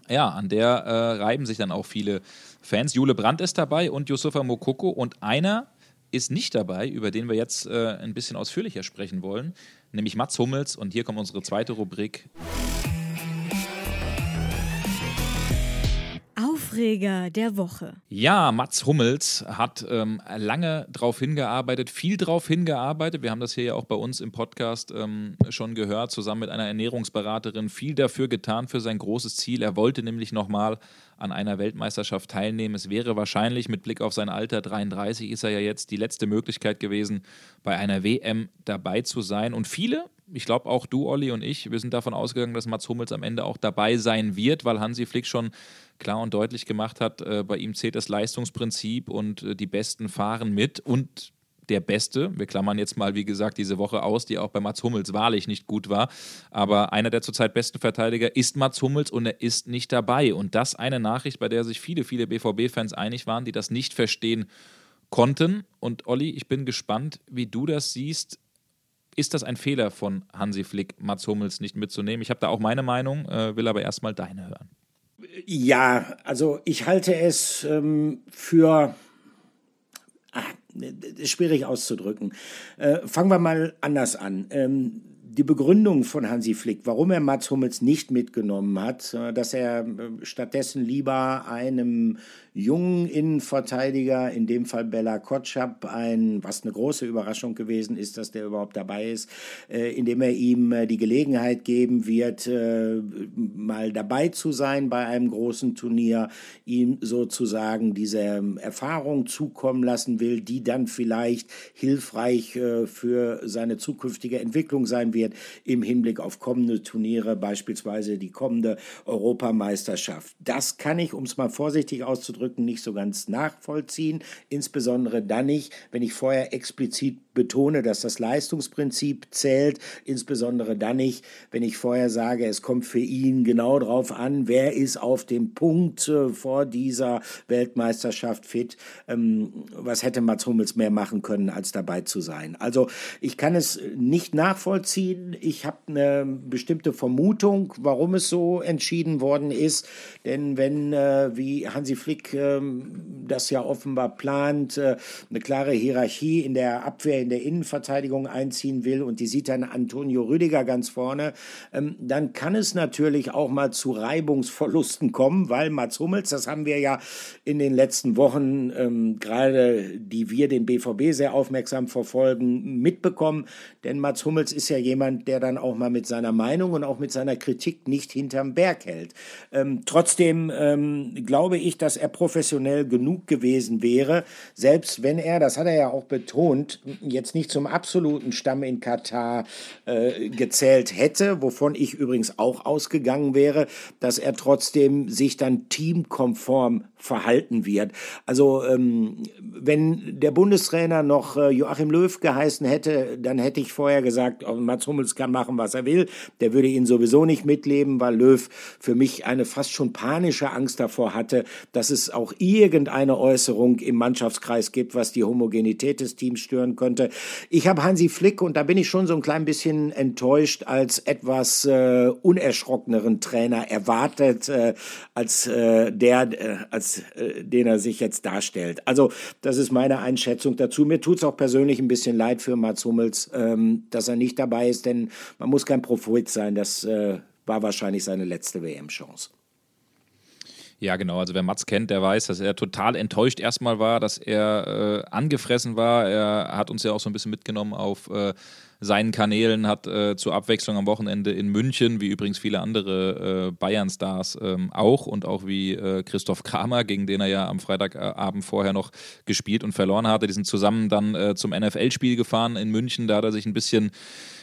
ja, an der äh, reiben sich dann auch viele Fans. Jule Brandt ist dabei und Yusufa Mokoko und einer ist nicht dabei, über den wir jetzt äh, ein bisschen ausführlicher sprechen wollen, nämlich Mats Hummels. Und hier kommt unsere zweite Rubrik. Aufreger der Woche. Ja, Mats Hummels hat ähm, lange darauf hingearbeitet, viel darauf hingearbeitet. Wir haben das hier ja auch bei uns im Podcast ähm, schon gehört, zusammen mit einer Ernährungsberaterin, viel dafür getan für sein großes Ziel. Er wollte nämlich nochmal an einer Weltmeisterschaft teilnehmen. Es wäre wahrscheinlich mit Blick auf sein Alter, 33 ist er ja jetzt, die letzte Möglichkeit gewesen, bei einer WM dabei zu sein. Und viele, ich glaube auch du, Olli und ich, wir sind davon ausgegangen, dass Mats Hummels am Ende auch dabei sein wird, weil Hansi Flick schon klar und deutlich gemacht hat, äh, bei ihm zählt das Leistungsprinzip und äh, die Besten fahren mit. Und der Beste. Wir klammern jetzt mal, wie gesagt, diese Woche aus, die auch bei Mats Hummels wahrlich nicht gut war. Aber einer der zurzeit besten Verteidiger ist Mats Hummels und er ist nicht dabei. Und das eine Nachricht, bei der sich viele, viele BVB-Fans einig waren, die das nicht verstehen konnten. Und Olli, ich bin gespannt, wie du das siehst. Ist das ein Fehler von Hansi Flick, Mats Hummels nicht mitzunehmen? Ich habe da auch meine Meinung, äh, will aber erstmal deine hören. Ja, also ich halte es ähm, für ah, schwierig auszudrücken. Äh, fangen wir mal anders an. Ähm, die Begründung von Hansi Flick, warum er Mats Hummels nicht mitgenommen hat, äh, dass er äh, stattdessen lieber einem jungen Innenverteidiger, in dem Fall Bella Kotschap, ein, was eine große Überraschung gewesen ist, dass der überhaupt dabei ist, äh, indem er ihm äh, die Gelegenheit geben wird, äh, mal dabei zu sein bei einem großen Turnier, ihm sozusagen diese ähm, Erfahrung zukommen lassen will, die dann vielleicht hilfreich äh, für seine zukünftige Entwicklung sein wird im Hinblick auf kommende Turniere, beispielsweise die kommende Europameisterschaft. Das kann ich, um es mal vorsichtig auszudrücken, Ausdrücken nicht so ganz nachvollziehen, insbesondere dann nicht, wenn ich vorher explizit betone, dass das Leistungsprinzip zählt, insbesondere dann nicht, wenn ich vorher sage, es kommt für ihn genau darauf an, wer ist auf dem Punkt äh, vor dieser Weltmeisterschaft fit. Ähm, was hätte Mats Hummels mehr machen können, als dabei zu sein? Also ich kann es nicht nachvollziehen. Ich habe eine bestimmte Vermutung, warum es so entschieden worden ist. Denn wenn, äh, wie Hansi Flick äh, das ja offenbar plant, äh, eine klare Hierarchie in der Abwehr in der Innenverteidigung einziehen will und die sieht dann Antonio Rüdiger ganz vorne, ähm, dann kann es natürlich auch mal zu Reibungsverlusten kommen, weil Mats Hummels, das haben wir ja in den letzten Wochen, ähm, gerade die wir den BVB sehr aufmerksam verfolgen, mitbekommen. Denn Mats Hummels ist ja jemand, der dann auch mal mit seiner Meinung und auch mit seiner Kritik nicht hinterm Berg hält. Ähm, trotzdem ähm, glaube ich, dass er professionell genug gewesen wäre, selbst wenn er, das hat er ja auch betont, jetzt nicht zum absoluten Stamm in Katar äh, gezählt hätte, wovon ich übrigens auch ausgegangen wäre, dass er trotzdem sich dann teamkonform verhalten wird. Also ähm, wenn der Bundestrainer noch äh, Joachim Löw geheißen hätte, dann hätte ich vorher gesagt, oh, Mats Hummels kann machen, was er will. Der würde ihn sowieso nicht mitleben, weil Löw für mich eine fast schon panische Angst davor hatte, dass es auch irgendeine Äußerung im Mannschaftskreis gibt, was die Homogenität des Teams stören könnte. Ich habe Hansi Flick und da bin ich schon so ein klein bisschen enttäuscht als etwas äh, unerschrockeneren Trainer erwartet, äh, als äh, der, äh, als äh, den er sich jetzt darstellt. Also das ist meine Einschätzung dazu. Mir tut es auch persönlich ein bisschen leid für Mats Hummels, ähm, dass er nicht dabei ist, denn man muss kein Prophet sein. Das äh, war wahrscheinlich seine letzte WM-Chance. Ja, genau. Also wer Mats kennt, der weiß, dass er total enttäuscht erstmal war, dass er äh, angefressen war. Er hat uns ja auch so ein bisschen mitgenommen auf äh, seinen Kanälen, hat äh, zur Abwechslung am Wochenende in München, wie übrigens viele andere äh, Bayern-Stars ähm, auch und auch wie äh, Christoph Kramer, gegen den er ja am Freitagabend vorher noch gespielt und verloren hatte. Die sind zusammen dann äh, zum NFL-Spiel gefahren in München. Da hat er sich ein bisschen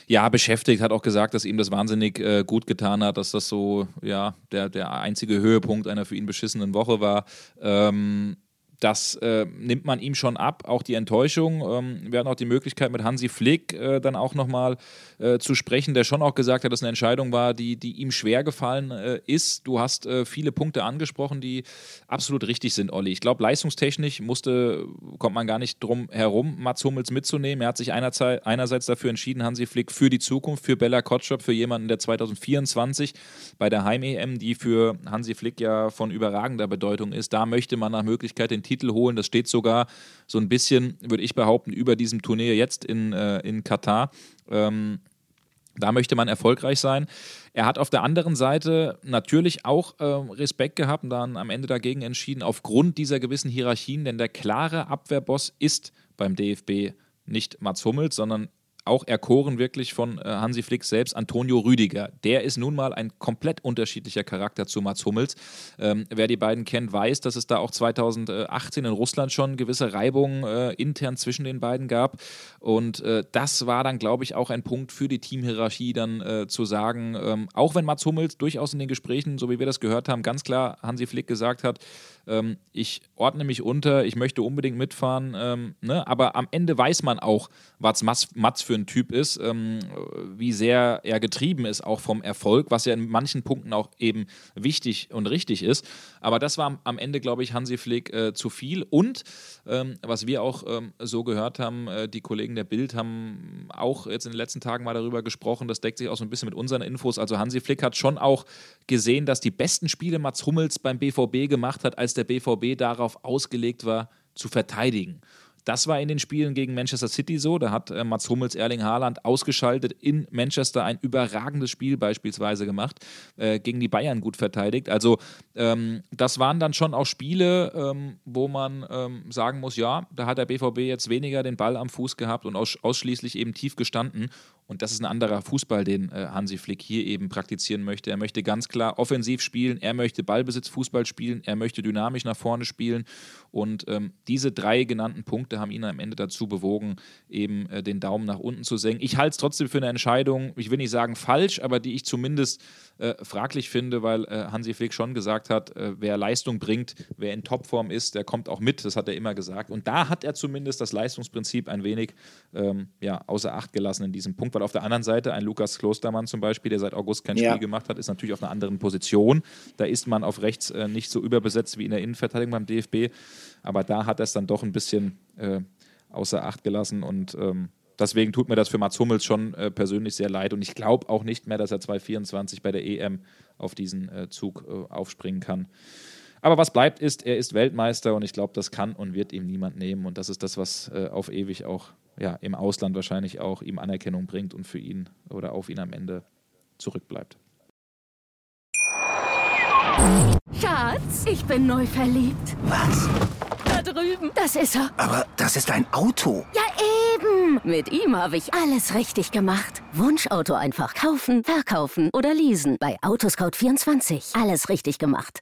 ja, beschäftigt, hat auch gesagt, dass ihm das wahnsinnig äh, gut getan hat, dass das so, ja, der, der einzige Höhepunkt einer für ihn beschissenen Woche war. Ähm, das äh, nimmt man ihm schon ab, auch die Enttäuschung. Ähm, wir hatten auch die Möglichkeit mit Hansi Flick äh, dann auch nochmal äh, zu sprechen, der schon auch gesagt hat, dass eine Entscheidung war, die, die ihm schwer gefallen äh, ist. Du hast äh, viele Punkte angesprochen, die absolut richtig sind, Olli. Ich glaube, leistungstechnisch musste, kommt man gar nicht drum herum, Mats Hummels mitzunehmen. Er hat sich einerseits dafür entschieden, Hansi Flick für die Zukunft, für Bella Kotschop, für jemanden, der 2024 bei der Heim-EM, die für Hansi Flick ja von überragender Bedeutung ist, da möchte man nach Möglichkeit den Titel holen. Das steht sogar so ein bisschen, würde ich behaupten, über diesem Turnier jetzt in, äh, in Katar. Ähm, da möchte man erfolgreich sein. Er hat auf der anderen Seite natürlich auch äh, Respekt gehabt und dann am Ende dagegen entschieden, aufgrund dieser gewissen Hierarchien, denn der klare Abwehrboss ist beim DFB nicht Mats Hummels, sondern auch erkoren wirklich von äh, Hansi Flick selbst, Antonio Rüdiger. Der ist nun mal ein komplett unterschiedlicher Charakter zu Mats Hummels. Ähm, wer die beiden kennt, weiß, dass es da auch 2018 in Russland schon gewisse Reibungen äh, intern zwischen den beiden gab. Und äh, das war dann, glaube ich, auch ein Punkt für die Teamhierarchie, dann äh, zu sagen, ähm, auch wenn Mats Hummels durchaus in den Gesprächen, so wie wir das gehört haben, ganz klar Hansi Flick gesagt hat, ähm, ich ordne mich unter, ich möchte unbedingt mitfahren, ähm, ne? aber am Ende weiß man auch, was Mats für ein Typ ist, ähm, wie sehr er getrieben ist, auch vom Erfolg, was ja in manchen Punkten auch eben wichtig und richtig ist. Aber das war am Ende, glaube ich, Hansi Flick äh, zu viel. Und ähm, was wir auch ähm, so gehört haben, äh, die Kollegen der Bild haben auch jetzt in den letzten Tagen mal darüber gesprochen, das deckt sich auch so ein bisschen mit unseren Infos. Also Hansi Flick hat schon auch gesehen, dass die besten Spiele Mats Hummels beim BVB gemacht hat, als der BVB darauf ausgelegt war, zu verteidigen. Das war in den Spielen gegen Manchester City so. Da hat äh, Mats Hummels Erling Haaland ausgeschaltet in Manchester ein überragendes Spiel beispielsweise gemacht, äh, gegen die Bayern gut verteidigt. Also ähm, das waren dann schon auch Spiele, ähm, wo man ähm, sagen muss, ja, da hat der BVB jetzt weniger den Ball am Fuß gehabt und aus ausschließlich eben tief gestanden. Und das ist ein anderer Fußball, den äh, Hansi Flick hier eben praktizieren möchte. Er möchte ganz klar offensiv spielen, er möchte Ballbesitzfußball spielen, er möchte dynamisch nach vorne spielen. Und ähm, diese drei genannten Punkte haben ihn am Ende dazu bewogen, eben äh, den Daumen nach unten zu senken. Ich halte es trotzdem für eine Entscheidung, ich will nicht sagen falsch, aber die ich zumindest äh, fraglich finde, weil äh, Hansi Flick schon gesagt hat, äh, wer Leistung bringt, wer in Topform ist, der kommt auch mit. Das hat er immer gesagt. Und da hat er zumindest das Leistungsprinzip ein wenig ähm, ja, außer Acht gelassen in diesem Punkt, weil auf der anderen Seite ein Lukas Klostermann zum Beispiel, der seit August kein ja. Spiel gemacht hat, ist natürlich auf einer anderen Position. Da ist man auf rechts äh, nicht so überbesetzt wie in der Innenverteidigung beim DFB, aber da hat er es dann doch ein bisschen äh, außer Acht gelassen und ähm, deswegen tut mir das für Mats Hummels schon äh, persönlich sehr leid und ich glaube auch nicht mehr, dass er 2024 bei der EM auf diesen äh, Zug äh, aufspringen kann. Aber was bleibt ist, er ist Weltmeister und ich glaube, das kann und wird ihm niemand nehmen. Und das ist das, was äh, auf ewig auch ja, im Ausland wahrscheinlich auch ihm Anerkennung bringt und für ihn oder auf ihn am Ende zurückbleibt. Schatz, ich bin neu verliebt. Was? Da drüben. Das ist er. Aber das ist ein Auto. Ja, eben. Mit ihm habe ich alles richtig gemacht. Wunschauto einfach kaufen, verkaufen oder leasen. Bei Autoscout24. Alles richtig gemacht.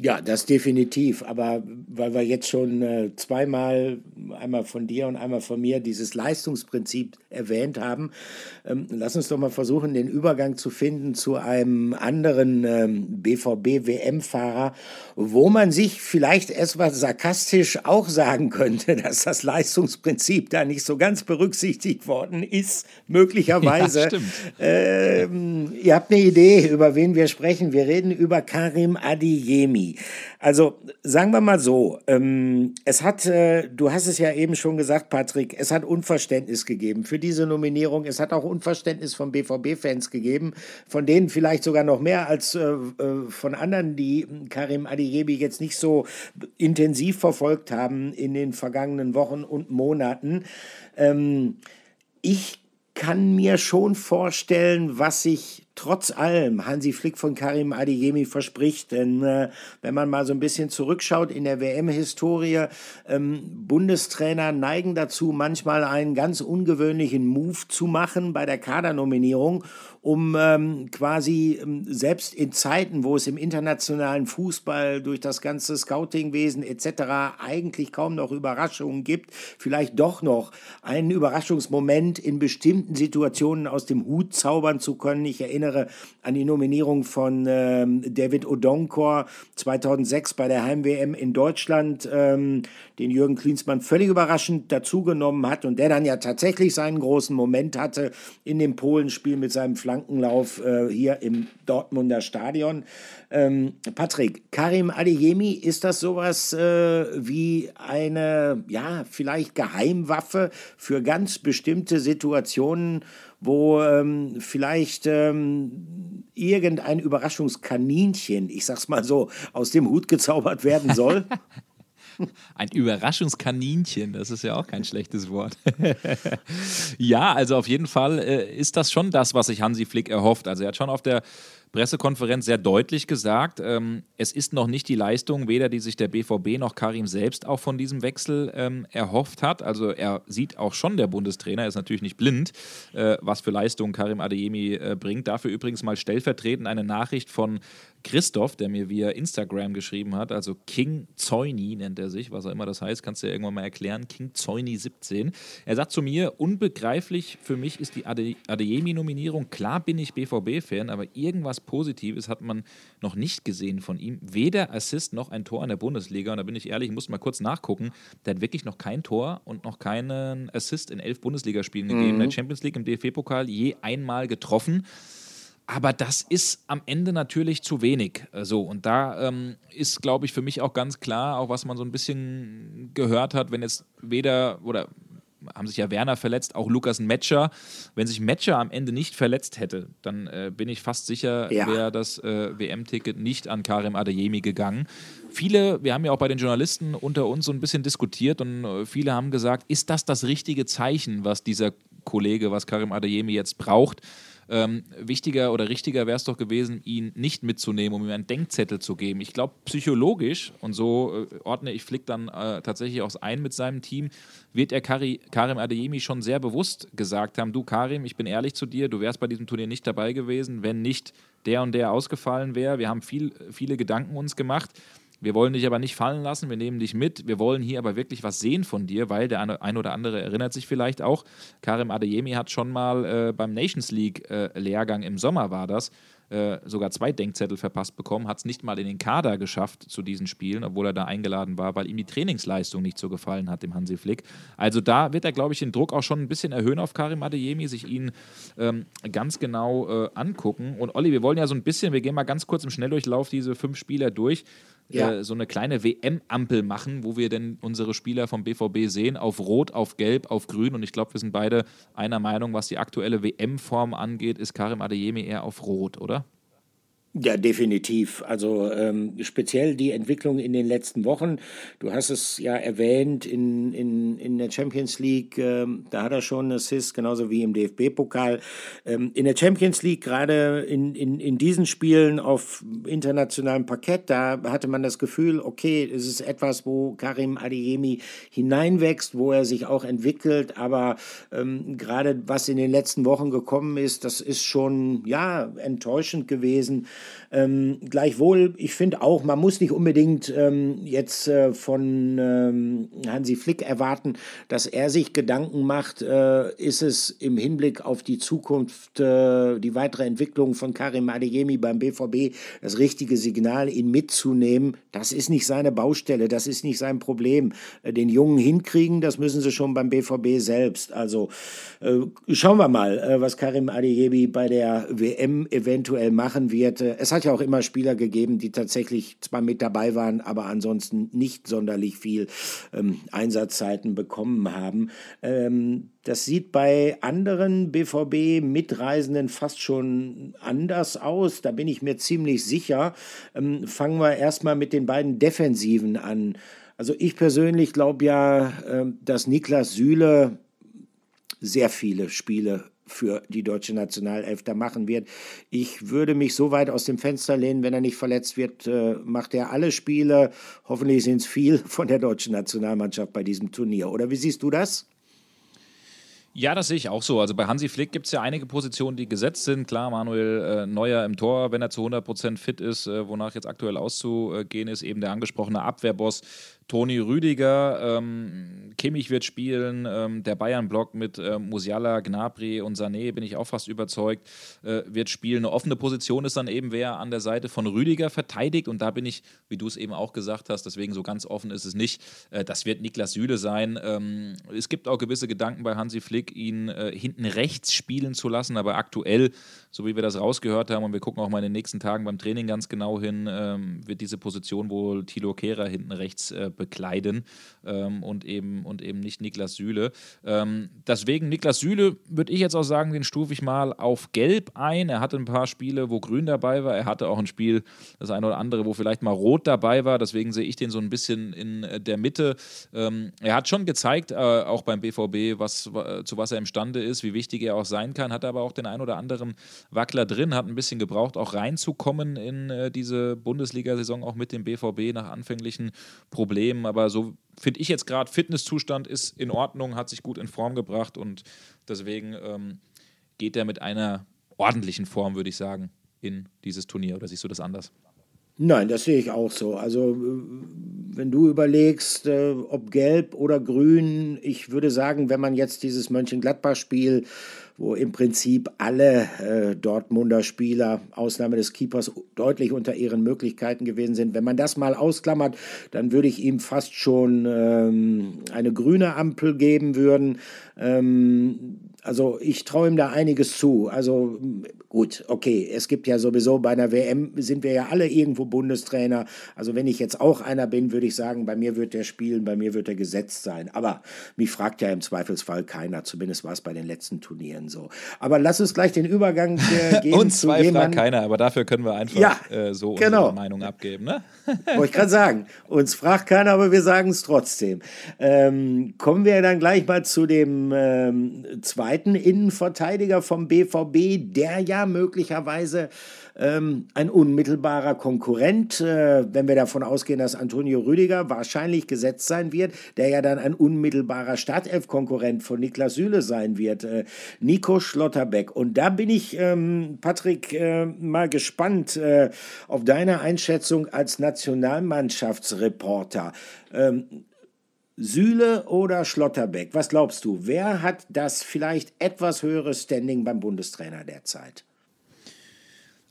Ja, das definitiv. Aber weil wir jetzt schon äh, zweimal, einmal von dir und einmal von mir, dieses Leistungsprinzip erwähnt haben, ähm, lass uns doch mal versuchen, den Übergang zu finden zu einem anderen ähm, BVB-WM-Fahrer, wo man sich vielleicht etwas sarkastisch auch sagen könnte, dass das Leistungsprinzip da nicht so ganz berücksichtigt worden ist, möglicherweise. Ja, ähm, ihr habt eine Idee, über wen wir sprechen. Wir reden über Karim Adiyemi. Also sagen wir mal so, ähm, es hat, äh, du hast es ja eben schon gesagt, Patrick, es hat Unverständnis gegeben für diese Nominierung. Es hat auch Unverständnis von BVB-Fans gegeben, von denen vielleicht sogar noch mehr als äh, äh, von anderen, die Karim Adiyemi jetzt nicht so intensiv verfolgt haben in den vergangenen Wochen und Monaten. Ähm, ich kann mir schon vorstellen, was sich trotz allem Hansi Flick von Karim Adeyemi verspricht. Denn äh, wenn man mal so ein bisschen zurückschaut in der WM-Historie, ähm, Bundestrainer neigen dazu, manchmal einen ganz ungewöhnlichen Move zu machen bei der Kadernominierung um ähm, quasi ähm, selbst in Zeiten, wo es im internationalen Fußball durch das ganze Scoutingwesen etc. eigentlich kaum noch Überraschungen gibt, vielleicht doch noch einen Überraschungsmoment in bestimmten Situationen aus dem Hut zaubern zu können. Ich erinnere an die Nominierung von ähm, David Odonkor 2006 bei der Heim-WM in Deutschland, ähm, den Jürgen Klinsmann völlig überraschend dazugenommen hat und der dann ja tatsächlich seinen großen Moment hatte in dem Polenspiel mit seinem Flanken Flankenlauf äh, hier im Dortmunder Stadion. Ähm, Patrick, Karim Adeyemi, ist das sowas äh, wie eine, ja, vielleicht Geheimwaffe für ganz bestimmte Situationen, wo ähm, vielleicht ähm, irgendein Überraschungskaninchen, ich sag's mal so, aus dem Hut gezaubert werden soll? Ein Überraschungskaninchen, das ist ja auch kein schlechtes Wort. ja, also auf jeden Fall äh, ist das schon das, was sich Hansi Flick erhofft. Also er hat schon auf der Pressekonferenz sehr deutlich gesagt, ähm, es ist noch nicht die Leistung, weder die sich der BVB noch Karim selbst auch von diesem Wechsel ähm, erhofft hat. Also er sieht auch schon, der Bundestrainer ist natürlich nicht blind, äh, was für Leistungen Karim Adeyemi äh, bringt. Dafür übrigens mal stellvertretend eine Nachricht von Christoph, der mir via Instagram geschrieben hat, also King Zoini nennt er sich, was auch immer das heißt, kannst du ja irgendwann mal erklären, King Zoini 17. Er sagt zu mir, unbegreiflich für mich ist die Ade Adeyemi-Nominierung, klar bin ich BVB-Fan, aber irgendwas Positives hat man noch nicht gesehen von ihm, weder Assist noch ein Tor in der Bundesliga und da bin ich ehrlich, ich muss mal kurz nachgucken, der hat wirklich noch kein Tor und noch keinen Assist in elf Bundesligaspielen mhm. gegeben, in der Champions League, im DFB-Pokal je einmal getroffen. Aber das ist am Ende natürlich zu wenig. Äh, so, und da ähm, ist, glaube ich, für mich auch ganz klar, auch was man so ein bisschen gehört hat, wenn jetzt weder oder haben sich ja Werner verletzt, auch Lukas Metscher. Wenn sich Metscher am Ende nicht verletzt hätte, dann äh, bin ich fast sicher, ja. wäre das äh, WM-Ticket nicht an Karim Adeyemi gegangen. Viele, wir haben ja auch bei den Journalisten unter uns so ein bisschen diskutiert und äh, viele haben gesagt, ist das das richtige Zeichen, was dieser Kollege, was Karim Adeyemi jetzt braucht? Ähm, wichtiger oder richtiger wäre es doch gewesen, ihn nicht mitzunehmen, um ihm einen Denkzettel zu geben. Ich glaube, psychologisch, und so äh, ordne ich Flick dann äh, tatsächlich auch ein mit seinem Team, wird er Kari, Karim Adeyemi schon sehr bewusst gesagt haben: Du, Karim, ich bin ehrlich zu dir, du wärst bei diesem Turnier nicht dabei gewesen, wenn nicht der und der ausgefallen wäre. Wir haben viel, viele Gedanken uns gemacht. Wir wollen dich aber nicht fallen lassen, wir nehmen dich mit. Wir wollen hier aber wirklich was sehen von dir, weil der ein oder andere erinnert sich vielleicht auch, Karim Adeyemi hat schon mal äh, beim Nations League-Lehrgang äh, im Sommer war das, äh, sogar zwei Denkzettel verpasst bekommen, hat es nicht mal in den Kader geschafft zu diesen Spielen, obwohl er da eingeladen war, weil ihm die Trainingsleistung nicht so gefallen hat, dem Hansi Flick. Also da wird er, glaube ich, den Druck auch schon ein bisschen erhöhen auf Karim Adeyemi, sich ihn ähm, ganz genau äh, angucken. Und Olli, wir wollen ja so ein bisschen, wir gehen mal ganz kurz im Schnelldurchlauf diese fünf Spieler durch ja. äh, so eine kleine WM-Ampel machen, wo wir denn unsere Spieler vom BVB sehen, auf Rot, auf Gelb, auf Grün. Und ich glaube, wir sind beide einer Meinung, was die aktuelle WM-Form angeht, ist Karim Adeyemi eher auf Rot, oder? Ja, definitiv. Also ähm, speziell die Entwicklung in den letzten Wochen. Du hast es ja erwähnt in, in, in der Champions League, ähm, da hat er schon einen Assist, genauso wie im DFB-Pokal. Ähm, in der Champions League, gerade in, in, in diesen Spielen auf internationalem Parkett, da hatte man das Gefühl, okay, es ist etwas, wo Karim Adeyemi hineinwächst, wo er sich auch entwickelt. Aber ähm, gerade was in den letzten Wochen gekommen ist, das ist schon ja enttäuschend gewesen. Ähm, gleichwohl, ich finde auch, man muss nicht unbedingt ähm, jetzt äh, von ähm, Hansi Flick erwarten, dass er sich Gedanken macht, äh, ist es im Hinblick auf die Zukunft, äh, die weitere Entwicklung von Karim Adeyemi beim BVB das richtige Signal, ihn mitzunehmen. Das ist nicht seine Baustelle, das ist nicht sein Problem. Äh, den Jungen hinkriegen, das müssen sie schon beim BVB selbst. Also äh, schauen wir mal, äh, was Karim Adeyemi bei der WM eventuell machen wird es hat ja auch immer Spieler gegeben, die tatsächlich zwar mit dabei waren, aber ansonsten nicht sonderlich viel ähm, Einsatzzeiten bekommen haben. Ähm, das sieht bei anderen BVB-Mitreisenden fast schon anders aus. Da bin ich mir ziemlich sicher. Ähm, fangen wir erstmal mit den beiden Defensiven an. Also ich persönlich glaube ja, äh, dass Niklas Süle sehr viele Spiele für die deutsche Nationalelf da machen wird. Ich würde mich so weit aus dem Fenster lehnen, wenn er nicht verletzt wird, äh, macht er alle Spiele. Hoffentlich sind es viel von der deutschen Nationalmannschaft bei diesem Turnier. Oder wie siehst du das? Ja, das sehe ich auch so. Also bei Hansi Flick gibt es ja einige Positionen, die gesetzt sind. Klar, Manuel äh, Neuer im Tor, wenn er zu 100% fit ist, äh, wonach jetzt aktuell auszugehen ist, eben der angesprochene Abwehrboss Toni Rüdiger, ähm, Kimmich wird spielen, ähm, der Bayern-Block mit äh, Musiala, Gnabry und Sané, bin ich auch fast überzeugt, äh, wird spielen. Eine offene Position ist dann eben, wer an der Seite von Rüdiger verteidigt und da bin ich, wie du es eben auch gesagt hast, deswegen so ganz offen ist es nicht, äh, das wird Niklas Süle sein. Ähm, es gibt auch gewisse Gedanken bei Hansi Flick, ihn äh, hinten rechts spielen zu lassen, aber aktuell, so wie wir das rausgehört haben und wir gucken auch mal in den nächsten Tagen beim Training ganz genau hin, ähm, wird diese Position wohl Tilo Kehrer hinten rechts äh, bekleiden ähm, und, eben, und eben nicht Niklas Süle. Ähm, deswegen Niklas Süle würde ich jetzt auch sagen, den stufe ich mal auf Gelb ein. Er hatte ein paar Spiele, wo Grün dabei war. Er hatte auch ein Spiel, das eine oder andere, wo vielleicht mal Rot dabei war. Deswegen sehe ich den so ein bisschen in äh, der Mitte. Ähm, er hat schon gezeigt, äh, auch beim BVB, was, zu was er imstande ist, wie wichtig er auch sein kann. Hat aber auch den ein oder anderen Wackler drin, hat ein bisschen gebraucht, auch reinzukommen in äh, diese Bundesliga-Saison, auch mit dem BVB nach anfänglichen Problemen. Aber so finde ich jetzt gerade, Fitnesszustand ist in Ordnung, hat sich gut in Form gebracht und deswegen ähm, geht er mit einer ordentlichen Form, würde ich sagen, in dieses Turnier. Oder siehst du das anders? Nein, das sehe ich auch so. Also wenn du überlegst, äh, ob gelb oder grün, ich würde sagen, wenn man jetzt dieses Mönchengladbach-Spiel wo im Prinzip alle äh, Dortmunder Spieler, Ausnahme des Keepers, deutlich unter ihren Möglichkeiten gewesen sind. Wenn man das mal ausklammert, dann würde ich ihm fast schon ähm, eine grüne Ampel geben würden. Ähm, also ich traue ihm da einiges zu. Also gut, okay, es gibt ja sowieso bei einer WM sind wir ja alle irgendwo Bundestrainer. Also wenn ich jetzt auch einer bin, würde ich sagen, bei mir wird er spielen, bei mir wird er gesetzt sein. Aber mich fragt ja im Zweifelsfall keiner. Zumindest war es bei den letzten Turnieren so. Aber lass uns gleich den Übergang äh, geben. Uns zwei fragt keiner, aber dafür können wir einfach ja, äh, so genau. unsere Meinung abgeben. Ne? Wollte ich gerade sagen. Uns fragt keiner, aber wir sagen es trotzdem. Ähm, kommen wir dann gleich mal zu dem ähm, zweiten zweiten Innenverteidiger vom BVB, der ja möglicherweise ähm, ein unmittelbarer Konkurrent, äh, wenn wir davon ausgehen, dass Antonio Rüdiger wahrscheinlich gesetzt sein wird, der ja dann ein unmittelbarer Startelf-Konkurrent von Niklas Süle sein wird, äh, Nico Schlotterbeck. Und da bin ich, ähm, Patrick, äh, mal gespannt äh, auf deine Einschätzung als Nationalmannschaftsreporter. Ähm, Sühle oder Schlotterbeck? Was glaubst du? Wer hat das vielleicht etwas höhere Standing beim Bundestrainer derzeit?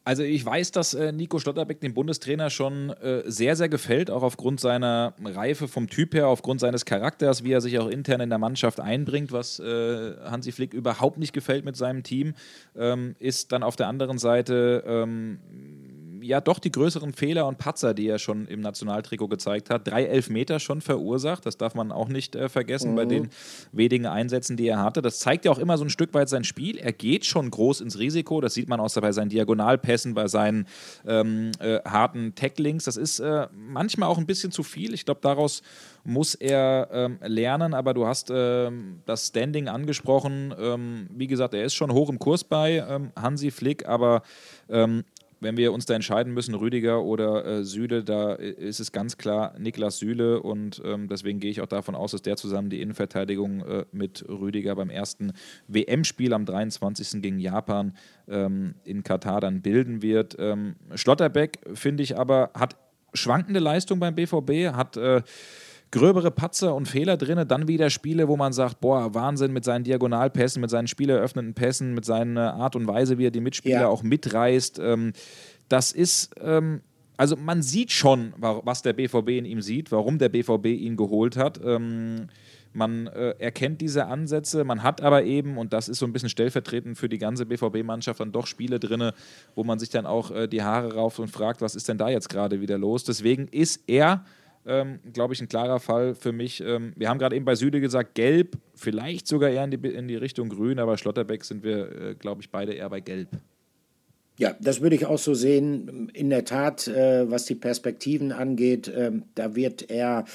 Also ich weiß, dass äh, Nico Schlotterbeck dem Bundestrainer schon äh, sehr, sehr gefällt, auch aufgrund seiner Reife vom Typ her, aufgrund seines Charakters, wie er sich auch intern in der Mannschaft einbringt, was äh, Hansi Flick überhaupt nicht gefällt mit seinem Team, ähm, ist dann auf der anderen Seite ähm, ja doch die größeren Fehler und Patzer, die er schon im Nationaltrikot gezeigt hat. Drei Elfmeter schon verursacht, das darf man auch nicht äh, vergessen mhm. bei den wenigen Einsätzen, die er hatte. Das zeigt ja auch immer so ein Stück weit sein Spiel. Er geht schon groß ins Risiko, das sieht man auch bei seinen Diagonalpässen, bei seinen ähm, äh, harten Tacklings. Das ist äh, manchmal auch ein bisschen zu viel. Ich glaube, daraus muss er ähm, lernen, aber du hast ähm, das Standing angesprochen. Ähm, wie gesagt, er ist schon hoch im Kurs bei ähm, Hansi Flick, aber ähm, wenn wir uns da entscheiden müssen, Rüdiger oder äh, Süle, da ist es ganz klar Niklas Süle und ähm, deswegen gehe ich auch davon aus, dass der zusammen die Innenverteidigung äh, mit Rüdiger beim ersten WM-Spiel am 23. gegen Japan ähm, in Katar dann bilden wird. Ähm, Schlotterbeck, finde ich aber, hat schwankende Leistung beim BVB, hat äh, gröbere Patzer und Fehler drin, dann wieder Spiele, wo man sagt, boah, Wahnsinn mit seinen Diagonalpässen, mit seinen spieleröffnenden Pässen, mit seiner Art und Weise, wie er die Mitspieler ja. auch mitreißt. Ähm, das ist, ähm, also man sieht schon, was der BVB in ihm sieht, warum der BVB ihn geholt hat. Ähm, man äh, erkennt diese Ansätze, man hat aber eben, und das ist so ein bisschen stellvertretend für die ganze BVB-Mannschaft, dann doch Spiele drin, wo man sich dann auch äh, die Haare rauft und fragt, was ist denn da jetzt gerade wieder los? Deswegen ist er ähm, glaube ich, ein klarer Fall für mich. Ähm, wir haben gerade eben bei Süde gesagt, gelb, vielleicht sogar eher in die, in die Richtung grün, aber Schlotterbeck sind wir, äh, glaube ich, beide eher bei gelb. Ja, das würde ich auch so sehen. In der Tat, äh, was die Perspektiven angeht, äh, da wird er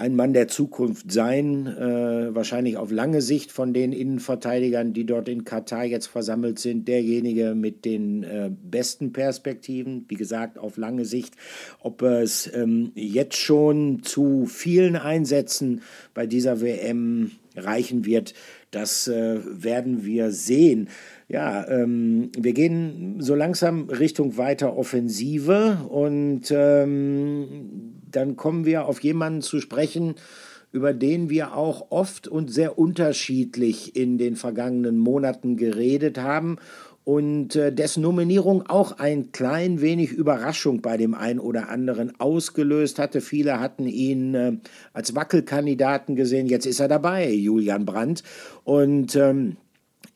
ein Mann der Zukunft sein, äh, wahrscheinlich auf lange Sicht von den Innenverteidigern, die dort in Katar jetzt versammelt sind, derjenige mit den äh, besten Perspektiven. Wie gesagt, auf lange Sicht. Ob es ähm, jetzt schon zu vielen Einsätzen bei dieser WM reichen wird, das äh, werden wir sehen. Ja, ähm, wir gehen so langsam Richtung weiter Offensive und ähm, dann kommen wir auf jemanden zu sprechen, über den wir auch oft und sehr unterschiedlich in den vergangenen Monaten geredet haben und äh, dessen Nominierung auch ein klein wenig Überraschung bei dem einen oder anderen ausgelöst hatte. Viele hatten ihn äh, als Wackelkandidaten gesehen. Jetzt ist er dabei, Julian Brandt. Und ähm,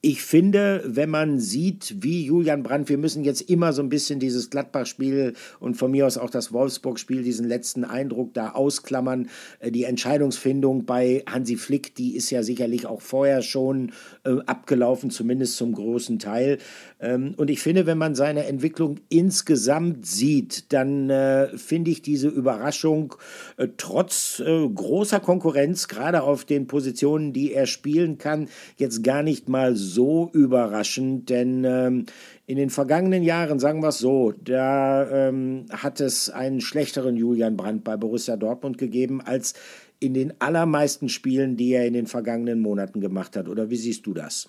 ich finde, wenn man sieht, wie Julian Brandt, wir müssen jetzt immer so ein bisschen dieses Gladbach-Spiel und von mir aus auch das Wolfsburg-Spiel, diesen letzten Eindruck da ausklammern. Äh, die Entscheidungsfindung bei Hansi Flick, die ist ja sicherlich auch vorher schon äh, abgelaufen, zumindest zum großen Teil. Ähm, und ich finde, wenn man seine Entwicklung insgesamt sieht, dann äh, finde ich diese Überraschung äh, trotz äh, großer Konkurrenz, gerade auf den Positionen, die er spielen kann, jetzt gar nicht mal so so überraschend, denn ähm, in den vergangenen Jahren, sagen wir es so, da ähm, hat es einen schlechteren Julian Brandt bei Borussia Dortmund gegeben als in den allermeisten Spielen, die er in den vergangenen Monaten gemacht hat. Oder wie siehst du das?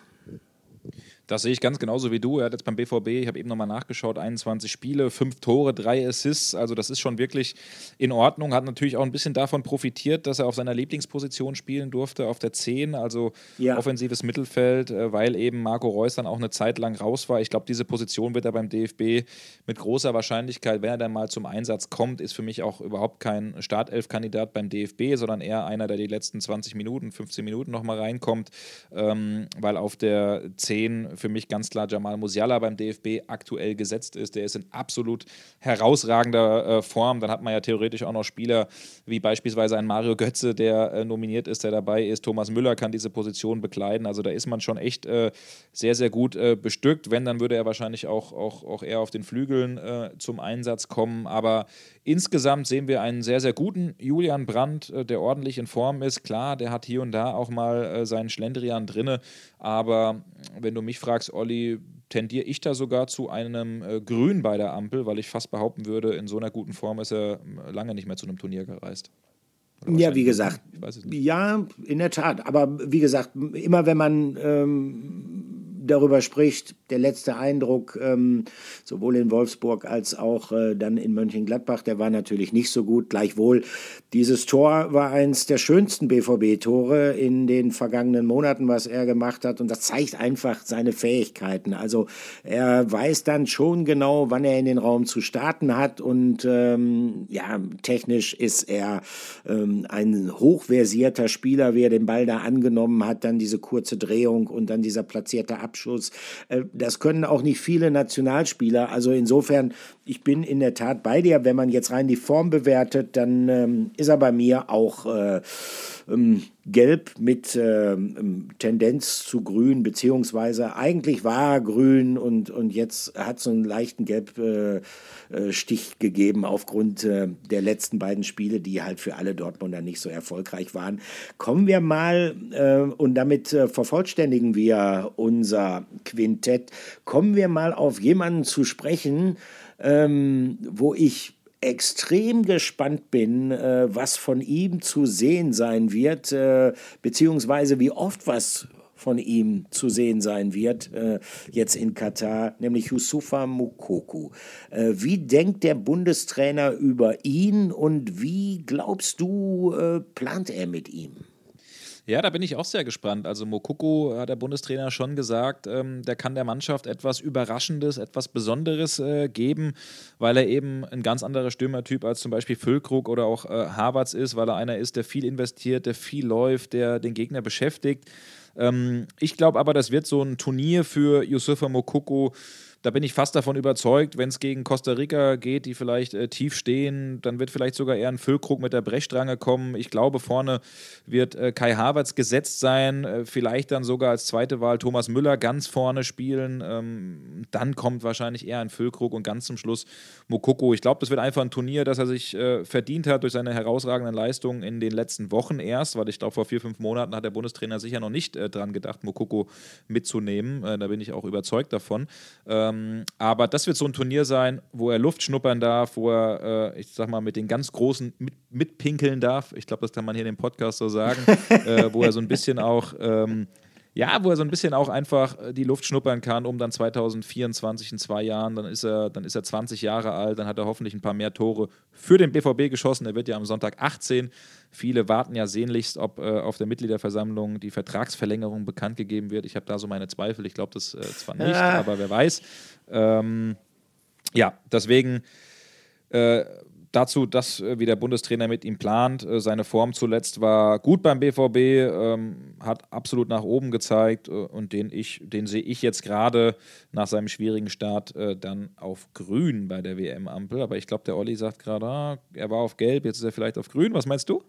Das sehe ich ganz genauso wie du. Er hat jetzt beim BVB, ich habe eben nochmal nachgeschaut, 21 Spiele, 5 Tore, 3 Assists. Also das ist schon wirklich in Ordnung. Hat natürlich auch ein bisschen davon profitiert, dass er auf seiner Lieblingsposition spielen durfte, auf der 10, also ja. offensives Mittelfeld, äh, weil eben Marco Reus dann auch eine Zeit lang raus war. Ich glaube, diese Position wird er beim DFB mit großer Wahrscheinlichkeit, wenn er dann mal zum Einsatz kommt, ist für mich auch überhaupt kein Startelf-Kandidat beim DFB, sondern eher einer, der die letzten 20 Minuten, 15 Minuten nochmal reinkommt, ähm, weil auf der 10 für mich ganz klar Jamal Musiala beim DFB aktuell gesetzt ist. Der ist in absolut herausragender äh, Form. Dann hat man ja theoretisch auch noch Spieler wie beispielsweise ein Mario Götze, der äh, nominiert ist, der dabei ist. Thomas Müller kann diese Position bekleiden. Also da ist man schon echt äh, sehr, sehr gut äh, bestückt. Wenn, dann würde er wahrscheinlich auch, auch, auch eher auf den Flügeln äh, zum Einsatz kommen. Aber insgesamt sehen wir einen sehr, sehr guten Julian Brandt, äh, der ordentlich in Form ist. Klar, der hat hier und da auch mal seinen Schlendrian drinne. Aber wenn du mich fragst, Olli, tendiere ich da sogar zu einem äh, Grün bei der Ampel, weil ich fast behaupten würde, in so einer guten Form ist er äh, lange nicht mehr zu einem Turnier gereist. Ja, wie gesagt, ja, in der Tat. Aber wie gesagt, immer wenn man ähm, darüber spricht, der letzte Eindruck, ähm, sowohl in Wolfsburg als auch äh, dann in Mönchengladbach, der war natürlich nicht so gut. Gleichwohl, dieses Tor war eins der schönsten BVB-Tore in den vergangenen Monaten, was er gemacht hat. Und das zeigt einfach seine Fähigkeiten. Also er weiß dann schon genau, wann er in den Raum zu starten hat. Und ähm, ja, technisch ist er ähm, ein hochversierter Spieler, wie er den Ball da angenommen hat. Dann diese kurze Drehung und dann dieser platzierte Abschluss. Äh, das können auch nicht viele Nationalspieler. Also insofern, ich bin in der Tat bei dir. Wenn man jetzt rein die Form bewertet, dann ähm, ist er bei mir auch äh, ähm, gelb mit ähm, Tendenz zu grün, beziehungsweise eigentlich war er grün und, und jetzt hat so einen leichten Gelbstich äh, äh gegeben aufgrund äh, der letzten beiden Spiele, die halt für alle Dortmunder nicht so erfolgreich waren. Kommen wir mal, äh, und damit äh, vervollständigen wir unser Quintett, kommen wir mal auf jemanden zu sprechen, ähm, wo ich extrem gespannt bin, äh, was von ihm zu sehen sein wird, äh, beziehungsweise wie oft was von ihm zu sehen sein wird, äh, jetzt in Katar, nämlich Yusufa Mukoku. Äh, wie denkt der Bundestrainer über ihn und wie glaubst du, äh, plant er mit ihm? Ja, da bin ich auch sehr gespannt. Also Mokoko hat der Bundestrainer schon gesagt, ähm, der kann der Mannschaft etwas Überraschendes, etwas Besonderes äh, geben, weil er eben ein ganz anderer Stürmertyp als zum Beispiel Füllkrug oder auch äh, Havertz ist, weil er einer ist, der viel investiert, der viel läuft, der den Gegner beschäftigt. Ähm, ich glaube aber, das wird so ein Turnier für Yusufa Mokoko, da bin ich fast davon überzeugt, wenn es gegen Costa Rica geht, die vielleicht äh, tief stehen, dann wird vielleicht sogar eher ein Füllkrug mit der Brechstrange kommen. Ich glaube, vorne wird äh, Kai Havertz gesetzt sein, äh, vielleicht dann sogar als zweite Wahl Thomas Müller ganz vorne spielen. Ähm, dann kommt wahrscheinlich eher ein Füllkrug und ganz zum Schluss Mokoko. Ich glaube, das wird einfach ein Turnier, das er sich äh, verdient hat durch seine herausragenden Leistungen in den letzten Wochen erst, weil ich glaube, vor vier, fünf Monaten hat der Bundestrainer sicher noch nicht äh, dran gedacht, Mokoko mitzunehmen. Äh, da bin ich auch überzeugt davon. Ähm, ähm, aber das wird so ein Turnier sein, wo er Luft schnuppern darf, wo er, äh, ich sag mal, mit den ganz Großen mit, mitpinkeln darf. Ich glaube, das kann man hier in dem Podcast so sagen, äh, wo er so ein bisschen auch. Ähm, ja, wo er so ein bisschen auch einfach äh, die Luft schnuppern kann, um dann 2024 in zwei Jahren, dann ist er, dann ist er 20 Jahre alt, dann hat er hoffentlich ein paar mehr Tore für den BVB geschossen. Er wird ja am Sonntag 18. Viele warten ja sehnlichst, ob äh, auf der Mitgliederversammlung die Vertragsverlängerung bekannt gegeben wird. Ich habe da so meine Zweifel. Ich glaube das äh, zwar nicht, ah. aber wer weiß. Ähm, ja, deswegen. Äh, dazu, dass äh, wie der Bundestrainer mit ihm plant. Äh, seine Form zuletzt war gut beim BVB, ähm, hat absolut nach oben gezeigt äh, und den den sehe ich jetzt gerade nach seinem schwierigen Start äh, dann auf Grün bei der WM-Ampel. Aber ich glaube, der Olli sagt gerade, ah, er war auf Gelb, jetzt ist er vielleicht auf Grün. Was meinst du?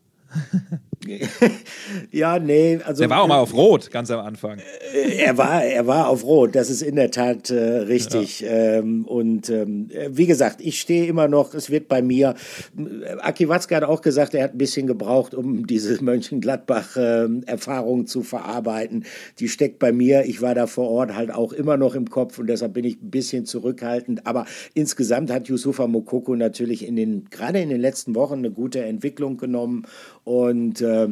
ja, nee, also. Der war auch mal auf Rot, ganz am Anfang. Äh, er war, er war auf Rot, das ist in der Tat äh, richtig. Ja. Ähm, und ähm, wie gesagt, ich stehe immer noch, es wird bei mir. Aki Watzke hat auch gesagt, er hat ein bisschen gebraucht, um diese Mönchengladbach-Erfahrung äh, zu verarbeiten. Die steckt bei mir. Ich war da vor Ort halt auch immer noch im Kopf und deshalb bin ich ein bisschen zurückhaltend. Aber insgesamt hat Yusufa Mokoko natürlich in den, gerade in den letzten Wochen eine gute Entwicklung genommen und äh,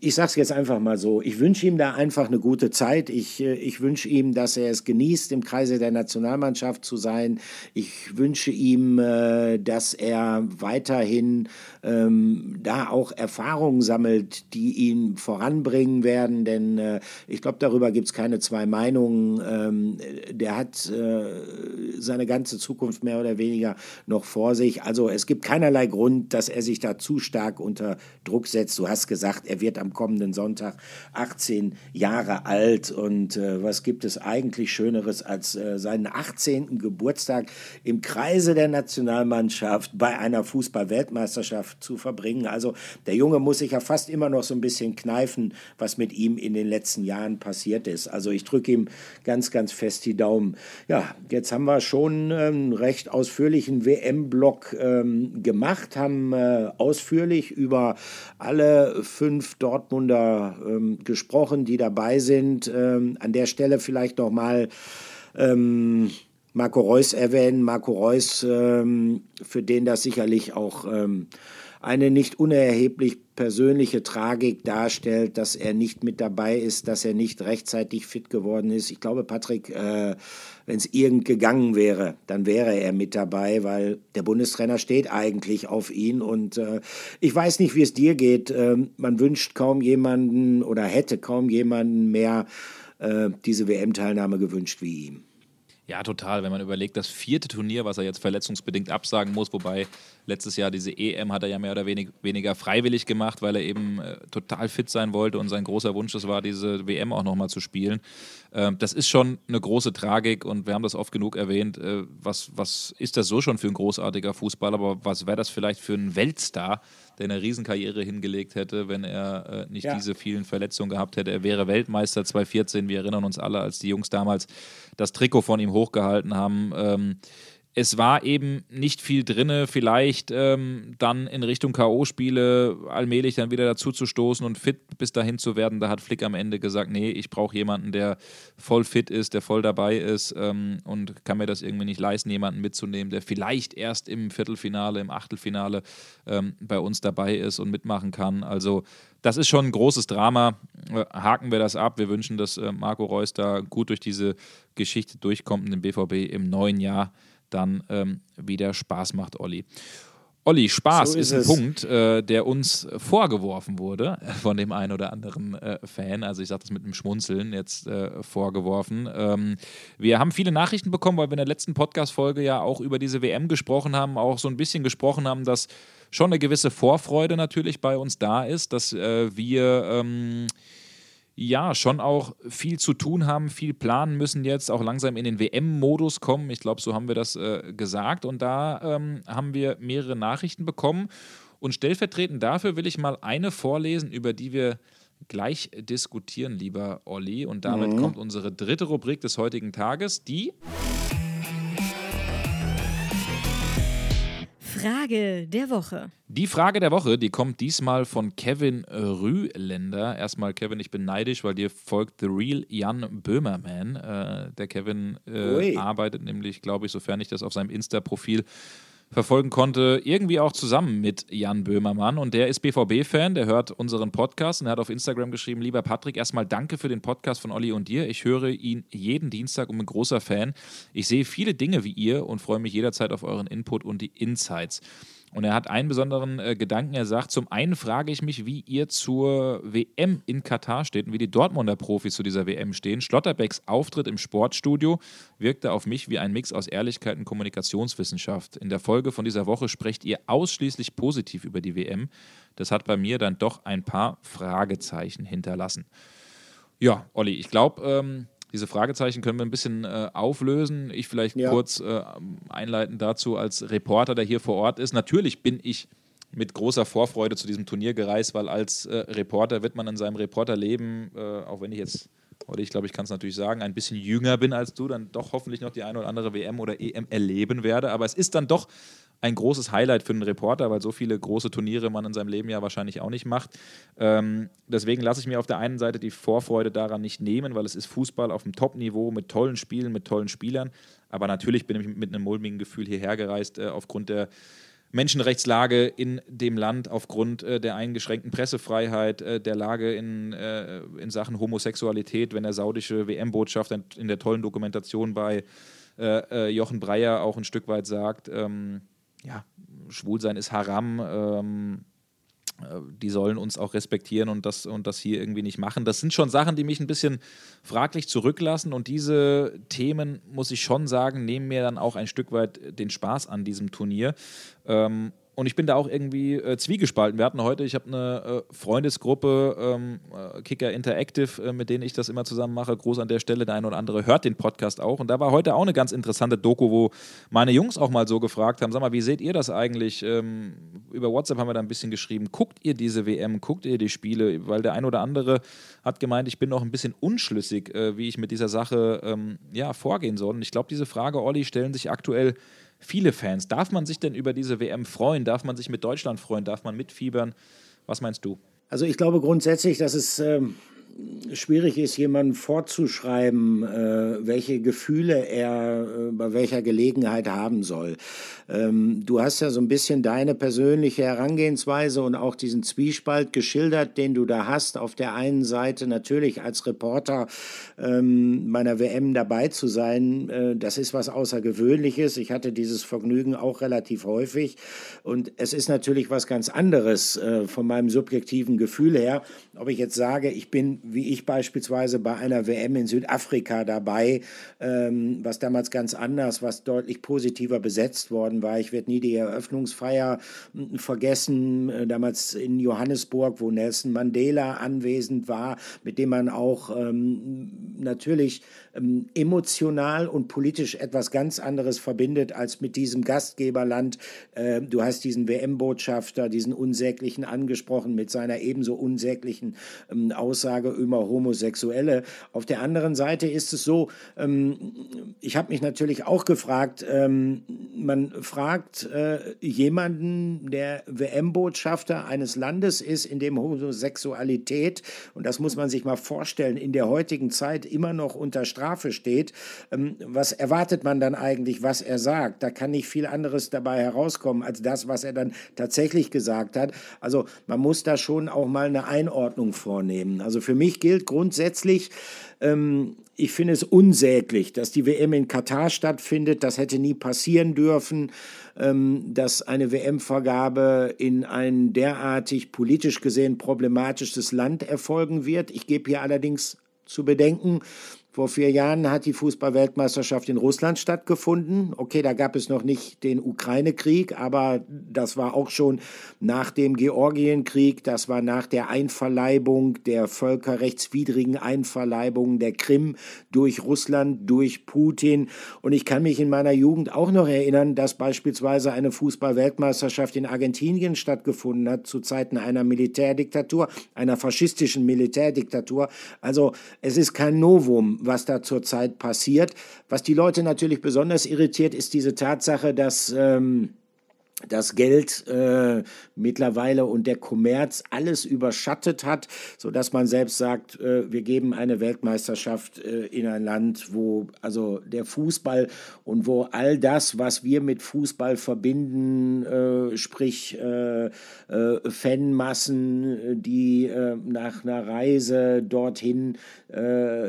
ich sage es jetzt einfach mal so, ich wünsche ihm da einfach eine gute Zeit. Ich, äh, ich wünsche ihm, dass er es genießt, im Kreise der Nationalmannschaft zu sein. Ich wünsche ihm, äh, dass er weiterhin ähm, da auch Erfahrungen sammelt, die ihn voranbringen werden. Denn äh, ich glaube, darüber gibt es keine zwei Meinungen. Ähm, der hat äh, seine ganze Zukunft mehr oder weniger noch vor sich. Also es gibt keinerlei Grund, dass er sich da zu stark unter Druck setzt. Du hast gesagt, er wird am kommenden Sonntag 18 Jahre alt. Und äh, was gibt es eigentlich Schöneres, als äh, seinen 18. Geburtstag im Kreise der Nationalmannschaft bei einer Fußball-Weltmeisterschaft zu verbringen? Also der Junge muss sich ja fast immer noch so ein bisschen kneifen, was mit ihm in den letzten Jahren passiert ist. Also ich drücke ihm ganz, ganz fest die Daumen. Ja, jetzt haben wir schon einen ähm, recht ausführlichen WM-Block ähm, gemacht, haben äh, ausführlich über alle fünf Dortmunder ähm, gesprochen, die dabei sind. Ähm, an der Stelle vielleicht noch mal ähm, Marco Reus erwähnen. Marco Reus, ähm, für den das sicherlich auch ähm, eine nicht unerheblich persönliche Tragik darstellt, dass er nicht mit dabei ist, dass er nicht rechtzeitig fit geworden ist. Ich glaube, Patrick, äh, wenn es irgend gegangen wäre, dann wäre er mit dabei, weil der Bundestrainer steht eigentlich auf ihn. Und äh, ich weiß nicht, wie es dir geht. Äh, man wünscht kaum jemanden oder hätte kaum jemanden mehr äh, diese WM-Teilnahme gewünscht wie ihm. Ja, total. Wenn man überlegt, das vierte Turnier, was er jetzt verletzungsbedingt absagen muss, wobei letztes Jahr diese EM hat er ja mehr oder wenig, weniger freiwillig gemacht, weil er eben äh, total fit sein wollte und sein großer Wunsch das war, diese WM auch nochmal zu spielen. Ähm, das ist schon eine große Tragik und wir haben das oft genug erwähnt. Äh, was, was ist das so schon für ein großartiger Fußballer, aber was wäre das vielleicht für ein Weltstar? der eine Riesenkarriere hingelegt hätte, wenn er äh, nicht ja. diese vielen Verletzungen gehabt hätte. Er wäre Weltmeister 2014. Wir erinnern uns alle, als die Jungs damals das Trikot von ihm hochgehalten haben. Ähm, es war eben nicht viel drinne, vielleicht ähm, dann in Richtung K.O.-Spiele allmählich dann wieder dazu zu stoßen und fit bis dahin zu werden. Da hat Flick am Ende gesagt, nee, ich brauche jemanden, der voll fit ist, der voll dabei ist ähm, und kann mir das irgendwie nicht leisten, jemanden mitzunehmen, der vielleicht erst im Viertelfinale, im Achtelfinale ähm, bei uns dabei ist und mitmachen kann. Also das ist schon ein großes Drama. Äh, haken wir das ab. Wir wünschen, dass äh, Marco Reus da gut durch diese Geschichte durchkommt und den BVB im neuen Jahr dann ähm, wieder Spaß macht, Olli. Olli, Spaß so ist, ist, ein Punkt, äh, der uns vorgeworfen wurde von dem einen oder anderen äh, Fan. Also ich sage das mit einem Schmunzeln jetzt äh, vorgeworfen. Ähm, wir haben viele Nachrichten bekommen, weil wir in der letzten Podcast-Folge ja auch über diese WM gesprochen haben, auch so ein bisschen gesprochen haben, dass schon eine gewisse Vorfreude natürlich bei uns da ist, dass äh, wir ähm, ja, schon auch viel zu tun haben, viel planen müssen jetzt, auch langsam in den WM-Modus kommen. Ich glaube, so haben wir das äh, gesagt. Und da ähm, haben wir mehrere Nachrichten bekommen. Und stellvertretend dafür will ich mal eine vorlesen, über die wir gleich diskutieren, lieber Olli. Und damit mhm. kommt unsere dritte Rubrik des heutigen Tages, die Frage der Woche. Die Frage der Woche, die kommt diesmal von Kevin Rühländer. Erstmal, Kevin, ich bin neidisch, weil dir folgt The Real Jan Böhmerman. Äh, der Kevin äh, arbeitet nämlich, glaube ich, sofern ich das auf seinem Insta-Profil verfolgen konnte, irgendwie auch zusammen mit Jan Böhmermann. Und der ist BVB-Fan, der hört unseren Podcast und er hat auf Instagram geschrieben: Lieber Patrick, erstmal danke für den Podcast von Olli und dir. Ich höre ihn jeden Dienstag und bin großer Fan. Ich sehe viele Dinge wie ihr und freue mich jederzeit auf euren Input und die Insights. Und er hat einen besonderen äh, Gedanken. Er sagt: Zum einen frage ich mich, wie ihr zur WM in Katar steht und wie die Dortmunder Profis zu dieser WM stehen. Schlotterbecks Auftritt im Sportstudio wirkte auf mich wie ein Mix aus Ehrlichkeit und Kommunikationswissenschaft. In der Folge von dieser Woche sprecht ihr ausschließlich positiv über die WM. Das hat bei mir dann doch ein paar Fragezeichen hinterlassen. Ja, Olli, ich glaube, ähm, diese Fragezeichen können wir ein bisschen äh, auflösen. Ich vielleicht ja. kurz äh, einleiten dazu als Reporter, der hier vor Ort ist. Natürlich bin ich mit großer Vorfreude zu diesem Turnier gereist, weil als äh, Reporter wird man in seinem Reporterleben, äh, auch wenn ich jetzt, oder ich glaube, ich kann es natürlich sagen, ein bisschen jünger bin als du, dann doch hoffentlich noch die eine oder andere WM oder EM erleben werde. Aber es ist dann doch ein großes Highlight für einen Reporter, weil so viele große Turniere man in seinem Leben ja wahrscheinlich auch nicht macht. Ähm, deswegen lasse ich mir auf der einen Seite die Vorfreude daran nicht nehmen, weil es ist Fußball auf dem Top-Niveau mit tollen Spielen, mit tollen Spielern. Aber natürlich bin ich mit einem mulmigen Gefühl hierher gereist äh, aufgrund der Menschenrechtslage in dem Land aufgrund äh, der eingeschränkten Pressefreiheit, äh, der Lage in, äh, in Sachen Homosexualität, wenn der saudische WM-Botschafter in der tollen Dokumentation bei äh, äh, Jochen Breyer auch ein Stück weit sagt, ähm, ja, Schwulsein ist Haram. Ähm, äh, die sollen uns auch respektieren und das, und das hier irgendwie nicht machen. Das sind schon Sachen, die mich ein bisschen fraglich zurücklassen und diese Themen, muss ich schon sagen, nehmen mir dann auch ein Stück weit den Spaß an diesem Turnier. Ähm, und ich bin da auch irgendwie äh, zwiegespalten. Wir hatten heute, ich habe eine äh, Freundesgruppe, ähm, äh, Kicker Interactive, äh, mit denen ich das immer zusammen mache. Groß an der Stelle, der eine oder andere hört den Podcast auch. Und da war heute auch eine ganz interessante Doku, wo meine Jungs auch mal so gefragt haben: Sag mal, wie seht ihr das eigentlich? Ähm, über WhatsApp haben wir da ein bisschen geschrieben. Guckt ihr diese WM? Guckt ihr die Spiele? Weil der eine oder andere hat gemeint, ich bin noch ein bisschen unschlüssig, äh, wie ich mit dieser Sache ähm, ja, vorgehen soll. Und ich glaube, diese Frage, Olli, stellen sich aktuell viele Fans. Darf man sich denn über diese WM freuen? Darf man sich mit Deutschland freuen? Darf man mitfiebern? Was meinst du? Also ich glaube grundsätzlich, dass es ähm, schwierig ist, jemandem vorzuschreiben, äh, welche Gefühle er äh, bei welcher Gelegenheit haben soll. Ähm, du hast ja so ein bisschen deine persönliche Herangehensweise und auch diesen Zwiespalt geschildert, den du da hast. Auf der einen Seite natürlich als Reporter ähm, meiner WM dabei zu sein, äh, das ist was Außergewöhnliches. Ich hatte dieses Vergnügen auch relativ häufig und es ist natürlich was ganz anderes äh, von meinem subjektiven Gefühl her, ob ich jetzt sage, ich bin wie ich beispielsweise bei einer WM in Südafrika dabei, ähm, was damals ganz anders, was deutlich positiver besetzt worden war. Ich werde nie die Eröffnungsfeier hm, vergessen, äh, damals in Johannesburg, wo Nelson Mandela anwesend war, mit dem man auch ähm, natürlich ähm, emotional und politisch etwas ganz anderes verbindet als mit diesem Gastgeberland. Äh, du hast diesen WM-Botschafter, diesen unsäglichen angesprochen mit seiner ebenso unsäglichen ähm, Aussage über Homosexuelle. Auf der anderen Seite ist es so, ähm, ich habe mich natürlich auch gefragt, ähm, man fragt äh, jemanden, der WM-Botschafter eines Landes ist, in dem Homosexualität, und das muss man sich mal vorstellen, in der heutigen Zeit immer noch unter Strafe steht, ähm, was erwartet man dann eigentlich, was er sagt? Da kann nicht viel anderes dabei herauskommen als das, was er dann tatsächlich gesagt hat. Also man muss da schon auch mal eine Einordnung vornehmen. Also für mich gilt grundsätzlich, ähm, ich finde es unsäglich, dass die WM in Katar stattfindet. Das hätte nie passieren dürfen, ähm, dass eine WM-Vergabe in ein derartig politisch gesehen problematisches Land erfolgen wird. Ich gebe hier allerdings zu bedenken, vor vier Jahren hat die Fußballweltmeisterschaft in Russland stattgefunden. Okay, da gab es noch nicht den Ukraine-Krieg, aber das war auch schon nach dem Georgienkrieg, das war nach der Einverleibung, der völkerrechtswidrigen Einverleibung der Krim durch Russland, durch Putin. Und ich kann mich in meiner Jugend auch noch erinnern, dass beispielsweise eine Fußballweltmeisterschaft in Argentinien stattgefunden hat, zu Zeiten einer Militärdiktatur, einer faschistischen Militärdiktatur. Also es ist kein Novum was da zurzeit passiert. Was die Leute natürlich besonders irritiert, ist diese Tatsache, dass ähm, das Geld äh, mittlerweile und der Kommerz alles überschattet hat, so dass man selbst sagt, äh, wir geben eine Weltmeisterschaft äh, in ein Land, wo also der Fußball und wo all das, was wir mit Fußball verbinden, äh, sprich äh, äh, Fanmassen, die nach einer Reise dorthin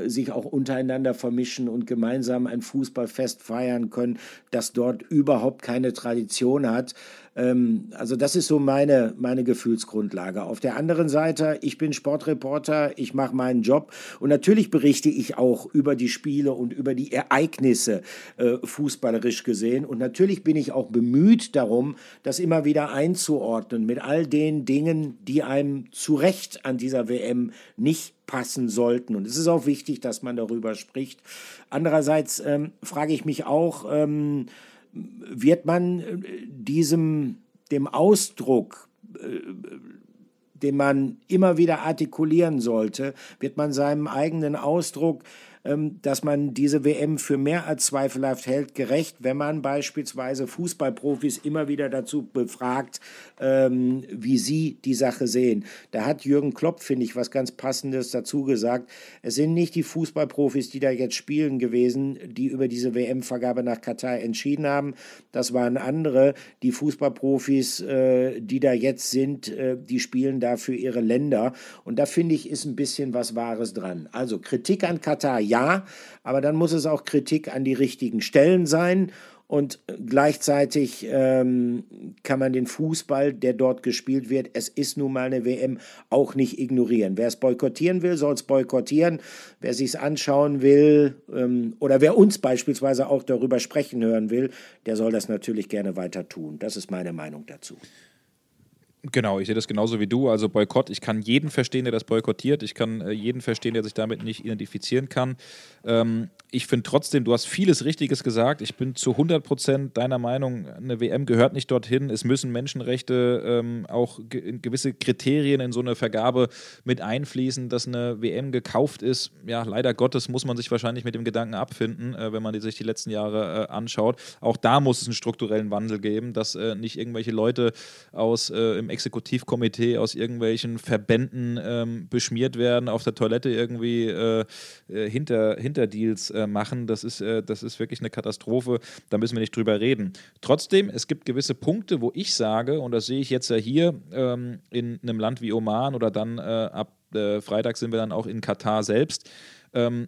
sich auch untereinander vermischen und gemeinsam ein Fußballfest feiern können, das dort überhaupt keine Tradition hat also das ist so meine, meine Gefühlsgrundlage. Auf der anderen Seite, ich bin Sportreporter, ich mache meinen Job und natürlich berichte ich auch über die Spiele und über die Ereignisse äh, fußballerisch gesehen. Und natürlich bin ich auch bemüht darum, das immer wieder einzuordnen mit all den Dingen, die einem zu Recht an dieser WM nicht passen sollten. Und es ist auch wichtig, dass man darüber spricht. Andererseits ähm, frage ich mich auch, ähm, wird man äh, diesem, dem Ausdruck, äh, den man immer wieder artikulieren sollte, wird man seinem eigenen Ausdruck dass man diese WM für mehr als zweifelhaft hält, gerecht, wenn man beispielsweise Fußballprofis immer wieder dazu befragt, ähm, wie sie die Sache sehen. Da hat Jürgen Klopp, finde ich, was ganz Passendes dazu gesagt. Es sind nicht die Fußballprofis, die da jetzt spielen gewesen, die über diese WM-Vergabe nach Katar entschieden haben. Das waren andere. Die Fußballprofis, äh, die da jetzt sind, äh, die spielen da für ihre Länder. Und da finde ich, ist ein bisschen was Wahres dran. Also Kritik an Katar, ja ja, aber dann muss es auch Kritik an die richtigen Stellen sein. Und gleichzeitig ähm, kann man den Fußball, der dort gespielt wird, es ist nun mal eine WM, auch nicht ignorieren. Wer es boykottieren will, soll es boykottieren. Wer sich es anschauen will ähm, oder wer uns beispielsweise auch darüber sprechen hören will, der soll das natürlich gerne weiter tun. Das ist meine Meinung dazu. Genau, ich sehe das genauso wie du. Also Boykott, ich kann jeden verstehen, der das boykottiert. Ich kann äh, jeden verstehen, der sich damit nicht identifizieren kann. Ähm, ich finde trotzdem, du hast vieles Richtiges gesagt. Ich bin zu 100 Prozent deiner Meinung, eine WM gehört nicht dorthin. Es müssen Menschenrechte ähm, auch ge gewisse Kriterien in so eine Vergabe mit einfließen, dass eine WM gekauft ist. Ja, leider Gottes muss man sich wahrscheinlich mit dem Gedanken abfinden, äh, wenn man die, sich die letzten Jahre äh, anschaut. Auch da muss es einen strukturellen Wandel geben, dass äh, nicht irgendwelche Leute aus äh, im Exekutivkomitee aus irgendwelchen Verbänden ähm, beschmiert werden, auf der Toilette irgendwie äh, äh, hinter, hinter Deals äh, machen. Das ist, äh, das ist wirklich eine Katastrophe. Da müssen wir nicht drüber reden. Trotzdem, es gibt gewisse Punkte, wo ich sage, und das sehe ich jetzt ja hier ähm, in einem Land wie Oman oder dann äh, ab äh, Freitag sind wir dann auch in Katar selbst, ähm,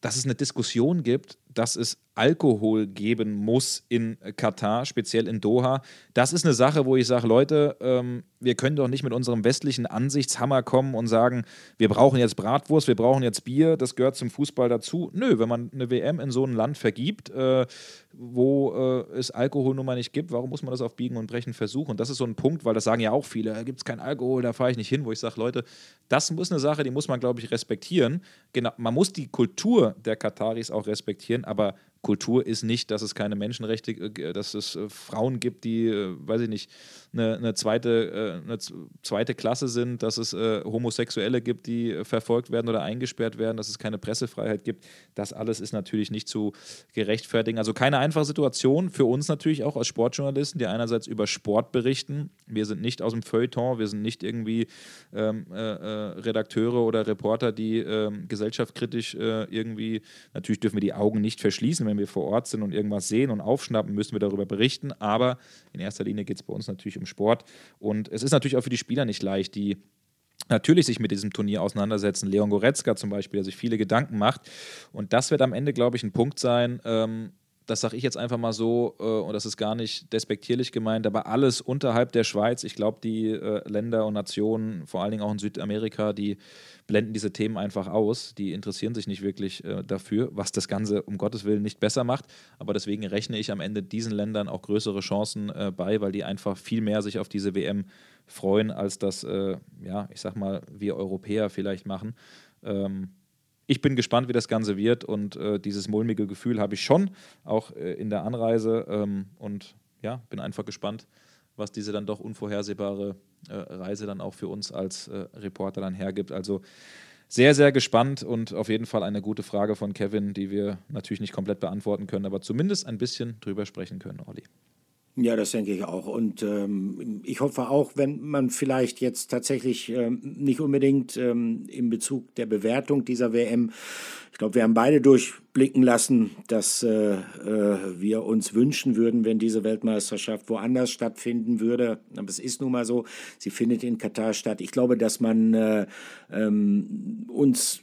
dass es eine Diskussion gibt, dass es Alkohol geben muss in Katar, speziell in Doha. Das ist eine Sache, wo ich sage, Leute, ähm, wir können doch nicht mit unserem westlichen Ansichtshammer kommen und sagen, wir brauchen jetzt Bratwurst, wir brauchen jetzt Bier, das gehört zum Fußball dazu. Nö, wenn man eine WM in so ein Land vergibt, äh, wo äh, es Alkohol nun mal nicht gibt, warum muss man das auf Biegen und Brechen versuchen? Das ist so ein Punkt, weil das sagen ja auch viele, da gibt es keinen Alkohol, da fahre ich nicht hin, wo ich sage, Leute, das ist eine Sache, die muss man, glaube ich, respektieren. Genau, man muss die Kultur der Kataris auch respektieren, aber Kultur ist nicht, dass es keine Menschenrechte, äh, dass es äh, Frauen gibt, die, äh, weiß ich nicht, eine, eine zweite, eine zweite Klasse sind, dass es Homosexuelle gibt, die verfolgt werden oder eingesperrt werden, dass es keine Pressefreiheit gibt. Das alles ist natürlich nicht zu gerechtfertigen. Also keine einfache Situation für uns natürlich auch als Sportjournalisten, die einerseits über Sport berichten. Wir sind nicht aus dem Feuilleton, wir sind nicht irgendwie ähm, äh, Redakteure oder Reporter, die ähm, gesellschaftskritisch äh, irgendwie, natürlich dürfen wir die Augen nicht verschließen, wenn wir vor Ort sind und irgendwas sehen und aufschnappen, müssen wir darüber berichten. Aber in erster Linie geht es bei uns natürlich um Sport. Und es ist natürlich auch für die Spieler nicht leicht, die natürlich sich mit diesem Turnier auseinandersetzen. Leon Goretzka zum Beispiel, der sich viele Gedanken macht. Und das wird am Ende, glaube ich, ein Punkt sein, ähm, das sage ich jetzt einfach mal so, äh, und das ist gar nicht despektierlich gemeint, aber alles unterhalb der Schweiz, ich glaube, die äh, Länder und Nationen, vor allen Dingen auch in Südamerika, die blenden diese Themen einfach aus. Die interessieren sich nicht wirklich äh, dafür, was das Ganze um Gottes Willen nicht besser macht. Aber deswegen rechne ich am Ende diesen Ländern auch größere Chancen äh, bei, weil die einfach viel mehr sich auf diese WM freuen, als das, äh, ja, ich sag mal, wir Europäer vielleicht machen. Ähm, ich bin gespannt, wie das Ganze wird und äh, dieses mulmige Gefühl habe ich schon, auch äh, in der Anreise. Ähm, und ja, bin einfach gespannt, was diese dann doch unvorhersehbare äh, Reise dann auch für uns als äh, Reporter dann hergibt. Also sehr, sehr gespannt und auf jeden Fall eine gute Frage von Kevin, die wir natürlich nicht komplett beantworten können, aber zumindest ein bisschen drüber sprechen können, Olli. Ja, das denke ich auch. Und ähm, ich hoffe auch, wenn man vielleicht jetzt tatsächlich ähm, nicht unbedingt ähm, in Bezug der Bewertung dieser WM, ich glaube, wir haben beide durchblicken lassen, dass äh, äh, wir uns wünschen würden, wenn diese Weltmeisterschaft woanders stattfinden würde. Aber es ist nun mal so, sie findet in Katar statt. Ich glaube, dass man äh, ähm, uns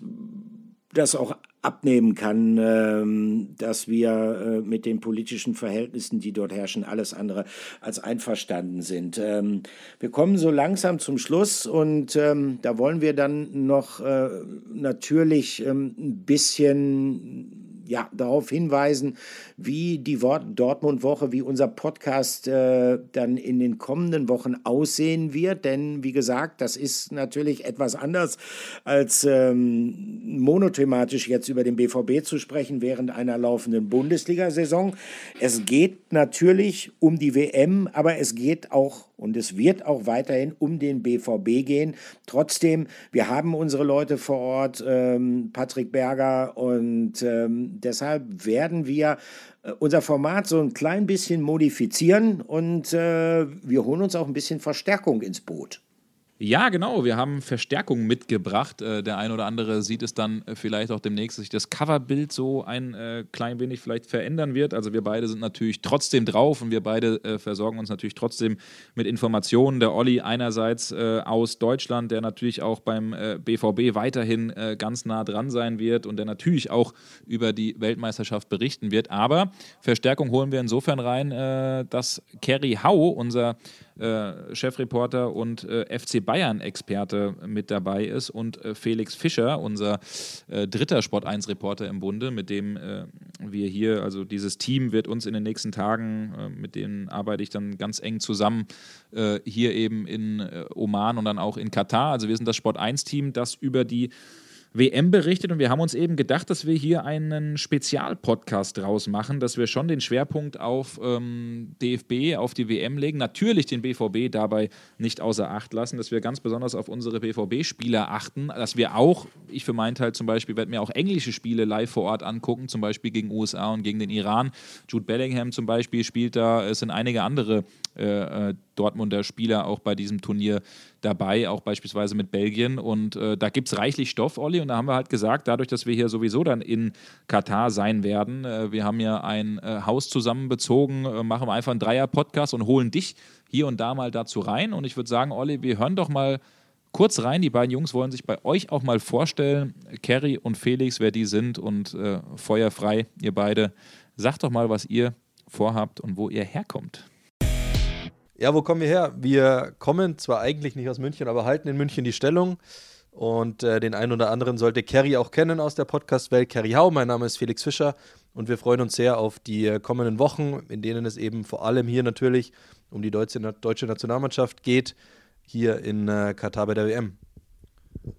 das auch abnehmen kann, ähm, dass wir äh, mit den politischen Verhältnissen, die dort herrschen, alles andere als einverstanden sind. Ähm, wir kommen so langsam zum Schluss und ähm, da wollen wir dann noch äh, natürlich ein bisschen ja, darauf hinweisen, wie die Dortmund-Woche, wie unser Podcast äh, dann in den kommenden Wochen aussehen wird. Denn wie gesagt, das ist natürlich etwas anders als ähm, monothematisch jetzt über den BVB zu sprechen während einer laufenden Bundesliga-Saison. Es geht natürlich um die WM, aber es geht auch und es wird auch weiterhin um den BVB gehen. Trotzdem, wir haben unsere Leute vor Ort, ähm, Patrick Berger, und ähm, deshalb werden wir äh, unser Format so ein klein bisschen modifizieren und äh, wir holen uns auch ein bisschen Verstärkung ins Boot. Ja, genau. Wir haben Verstärkung mitgebracht. Äh, der ein oder andere sieht es dann äh, vielleicht auch demnächst, dass sich das Coverbild so ein äh, klein wenig vielleicht verändern wird. Also wir beide sind natürlich trotzdem drauf und wir beide äh, versorgen uns natürlich trotzdem mit Informationen. Der Olli einerseits äh, aus Deutschland, der natürlich auch beim BVB weiterhin ganz nah dran sein wird und der natürlich auch über die Weltmeisterschaft berichten wird. Aber Verstärkung holen wir insofern rein, dass Kerry Hau, unser äh, Chefreporter und äh, FC Bayern-Experte mit dabei ist und äh, Felix Fischer, unser äh, dritter Sport 1-Reporter im Bunde, mit dem äh, wir hier, also dieses Team wird uns in den nächsten Tagen, mit denen arbeite ich dann ganz eng zusammen, hier eben in Oman und dann auch in Katar. Also wir sind das Sport 1-Team, das über die WM berichtet und wir haben uns eben gedacht, dass wir hier einen Spezialpodcast draus machen, dass wir schon den Schwerpunkt auf ähm, DFB, auf die WM legen, natürlich den BVB dabei nicht außer Acht lassen, dass wir ganz besonders auf unsere BVB-Spieler achten, dass wir auch, ich für meinen Teil zum Beispiel, werde mir auch englische Spiele live vor Ort angucken, zum Beispiel gegen USA und gegen den Iran. Jude Bellingham zum Beispiel spielt da, es sind einige andere äh, äh, Dortmunder Spieler auch bei diesem Turnier dabei, auch beispielsweise mit Belgien. Und äh, da gibt es reichlich Stoff, Olli. Und da haben wir halt gesagt, dadurch, dass wir hier sowieso dann in Katar sein werden, äh, wir haben ja ein äh, Haus zusammenbezogen, äh, machen wir einfach einen Dreier-Podcast und holen dich hier und da mal dazu rein. Und ich würde sagen, Olli, wir hören doch mal kurz rein. Die beiden Jungs wollen sich bei euch auch mal vorstellen, Kerry und Felix, wer die sind und feuerfrei, ihr beide. Sagt doch mal, was ihr vorhabt und wo ihr herkommt. Ja, wo kommen wir her? Wir kommen zwar eigentlich nicht aus München, aber halten in München die Stellung. Und äh, den einen oder anderen sollte Kerry auch kennen aus der Podcast-Welt. Kerry Hau, mein Name ist Felix Fischer und wir freuen uns sehr auf die äh, kommenden Wochen, in denen es eben vor allem hier natürlich um die deutsche, deutsche Nationalmannschaft geht, hier in äh, Katar bei der WM.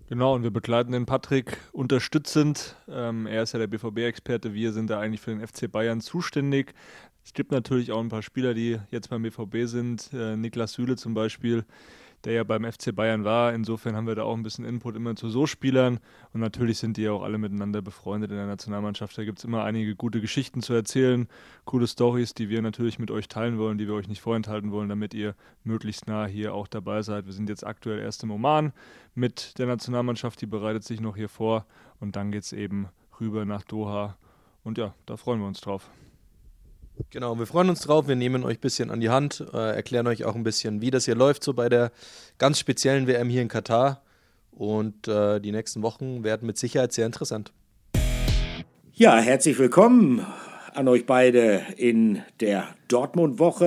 Genau, und wir begleiten den Patrick unterstützend. Ähm, er ist ja der BVB-Experte, wir sind da eigentlich für den FC Bayern zuständig. Es gibt natürlich auch ein paar Spieler, die jetzt beim BVB sind. Äh, Niklas Süle zum Beispiel, der ja beim FC Bayern war. Insofern haben wir da auch ein bisschen Input immer zu so Spielern. Und natürlich sind die ja auch alle miteinander befreundet in der Nationalmannschaft. Da gibt es immer einige gute Geschichten zu erzählen, coole Stories, die wir natürlich mit euch teilen wollen, die wir euch nicht vorenthalten wollen, damit ihr möglichst nah hier auch dabei seid. Wir sind jetzt aktuell erst im Oman mit der Nationalmannschaft, die bereitet sich noch hier vor. Und dann geht es eben rüber nach Doha. Und ja, da freuen wir uns drauf. Genau, wir freuen uns drauf. Wir nehmen euch ein bisschen an die Hand, äh, erklären euch auch ein bisschen, wie das hier läuft, so bei der ganz speziellen WM hier in Katar. Und äh, die nächsten Wochen werden mit Sicherheit sehr interessant. Ja, herzlich willkommen an euch beide in der Dortmund-Woche.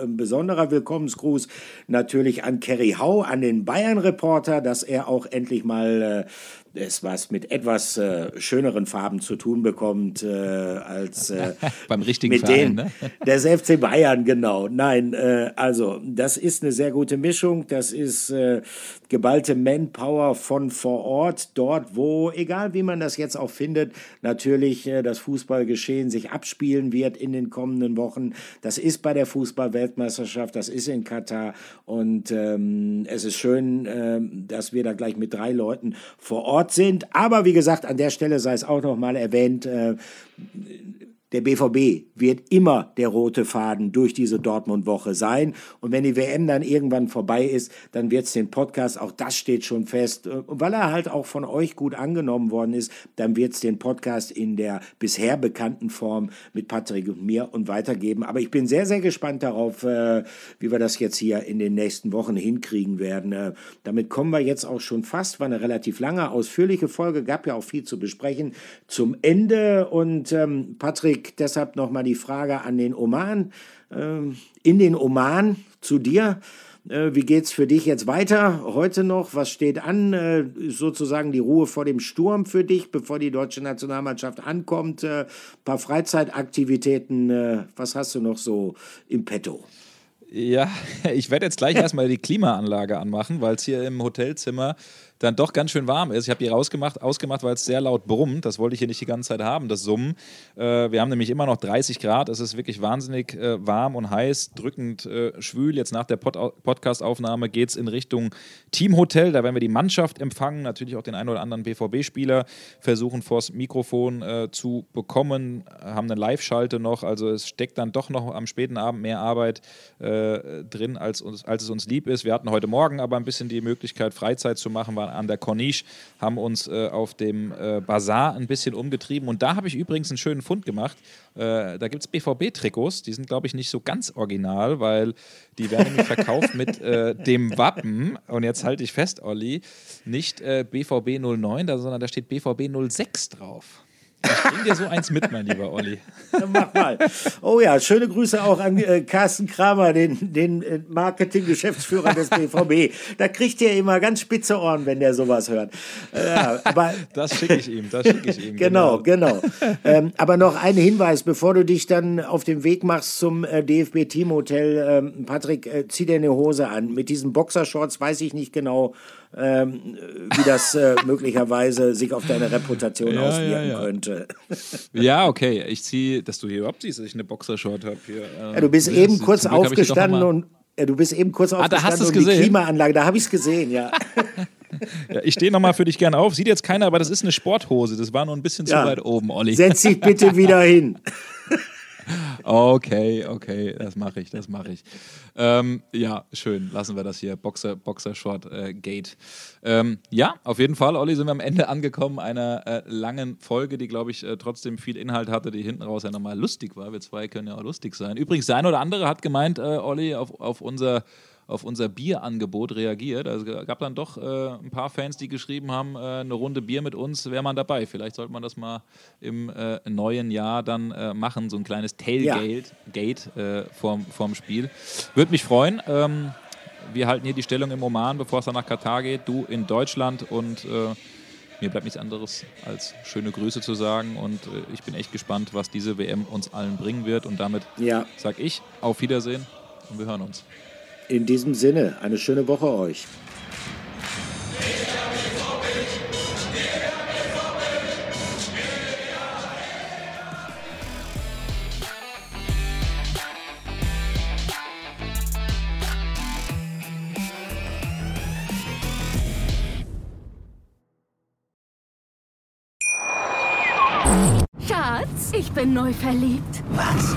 Äh, ein besonderer Willkommensgruß natürlich an Kerry Hau, an den Bayern-Reporter, dass er auch endlich mal äh, es was mit etwas äh, schöneren Farben zu tun bekommt äh, als äh, beim richtigen mit Verein, ne? des FC Bayern genau. Nein, äh, also das ist eine sehr gute Mischung. Das ist äh, geballte Manpower von vor Ort, dort, wo egal wie man das jetzt auch findet, natürlich äh, das Fußballgeschehen sich abspielen wird in den kommenden Wochen. Das ist bei der Fußball-Weltmeisterschaft, das ist in Katar und ähm, es ist schön, dass wir da gleich mit drei Leuten vor Ort Ort sind. Aber wie gesagt, an der Stelle sei es auch noch mal erwähnt, äh, der BVB wird immer der rote Faden durch diese Dortmund-Woche sein. Und wenn die WM dann irgendwann vorbei ist, dann wird es den Podcast, auch das steht schon fest. Und weil er halt auch von euch gut angenommen worden ist, dann wird es den Podcast in der bisher bekannten Form mit Patrick und mir und weitergeben. Aber ich bin sehr, sehr gespannt darauf, äh, wie wir das jetzt hier in den nächsten Wochen hinkriegen werden. Äh, damit kommen wir jetzt auch schon fast, war eine relativ lange, ausführliche Folge, gab ja auch viel zu besprechen, zum Ende. Und ähm, Patrick, Augenblick deshalb nochmal die Frage an den Oman. Ähm, in den Oman zu dir. Äh, wie geht es für dich jetzt weiter? Heute noch? Was steht an? Äh, sozusagen die Ruhe vor dem Sturm für dich, bevor die deutsche Nationalmannschaft ankommt? Ein äh, paar Freizeitaktivitäten. Was hast du noch so im Petto? Ja, ich werde jetzt gleich erstmal die Klimaanlage anmachen, weil es hier im Hotelzimmer dann doch ganz schön warm ist. Ich habe die rausgemacht, ausgemacht, weil es sehr laut brummt. Das wollte ich hier nicht die ganze Zeit haben, das Summen. Äh, wir haben nämlich immer noch 30 Grad. Es ist wirklich wahnsinnig äh, warm und heiß, drückend äh, schwül. Jetzt nach der Pod Podcast-Aufnahme geht es in Richtung Teamhotel. Da werden wir die Mannschaft empfangen, natürlich auch den einen oder anderen BVB-Spieler versuchen vors Mikrofon äh, zu bekommen. Haben eine Live-Schalte noch. Also es steckt dann doch noch am späten Abend mehr Arbeit äh, drin, als, uns, als es uns lieb ist. Wir hatten heute Morgen aber ein bisschen die Möglichkeit, Freizeit zu machen, waren an der Corniche, haben uns äh, auf dem äh, Bazar ein bisschen umgetrieben. Und da habe ich übrigens einen schönen Fund gemacht. Äh, da gibt es BVB-Trikots, die sind, glaube ich, nicht so ganz original, weil die werden nämlich verkauft mit äh, dem Wappen. Und jetzt halte ich fest, Olli, nicht BVB äh, 09, sondern da steht BVB 06 drauf. Ich bring dir so eins mit, mein lieber Olli. Mach mal. Oh ja, schöne Grüße auch an äh, Carsten Kramer, den, den äh, Marketing-Geschäftsführer des BVB. Da kriegt ihr immer ganz spitze Ohren, wenn der sowas hört. Äh, aber, das schicke ich ihm, das schicke ich ihm. Genau, genau. genau. Ähm, aber noch ein Hinweis, bevor du dich dann auf den Weg machst zum äh, DFB-Teamhotel. Ähm, Patrick, äh, zieh dir eine Hose an. Mit diesen Boxershorts weiß ich nicht genau, ähm, wie das äh, möglicherweise sich auf deine Reputation ja, auswirken ja, ja. Könnte. ja, okay. Ich ziehe, dass du hier überhaupt siehst, dass ich eine Boxershort habe hier. Ähm, ja, du bist eben kurz aufgestanden und ja, du bist eben kurz aufgestanden ah, da hast und gesehen? die Klimaanlage, da habe ich es gesehen, ja. ja ich stehe nochmal für dich gerne auf. Sieht jetzt keiner, aber das ist eine Sporthose. Das war nur ein bisschen zu weit oben, Olli. Setz dich bitte wieder hin. Okay, okay, das mache ich, das mache ich. Ähm, ja, schön, lassen wir das hier. Boxer, Boxer Short äh, Gate. Ähm, ja, auf jeden Fall, Olli, sind wir am Ende angekommen einer äh, langen Folge, die, glaube ich, äh, trotzdem viel Inhalt hatte, die hinten raus ja nochmal lustig war. Wir zwei können ja auch lustig sein. Übrigens, eine oder andere hat gemeint, äh, Olli, auf, auf unser auf unser Bierangebot reagiert. Also es gab dann doch äh, ein paar Fans, die geschrieben haben, äh, eine Runde Bier mit uns, wäre man dabei. Vielleicht sollte man das mal im äh, neuen Jahr dann äh, machen, so ein kleines Tailgate ja. Gate, äh, vorm, vorm Spiel. Würde mich freuen. Ähm, wir halten hier die Stellung im Oman, bevor es dann nach Katar geht. Du in Deutschland und äh, mir bleibt nichts anderes als schöne Grüße zu sagen und äh, ich bin echt gespannt, was diese WM uns allen bringen wird und damit ja. sage ich auf Wiedersehen und wir hören uns. In diesem Sinne, eine schöne Woche euch. Schatz, ich bin neu verliebt. Was?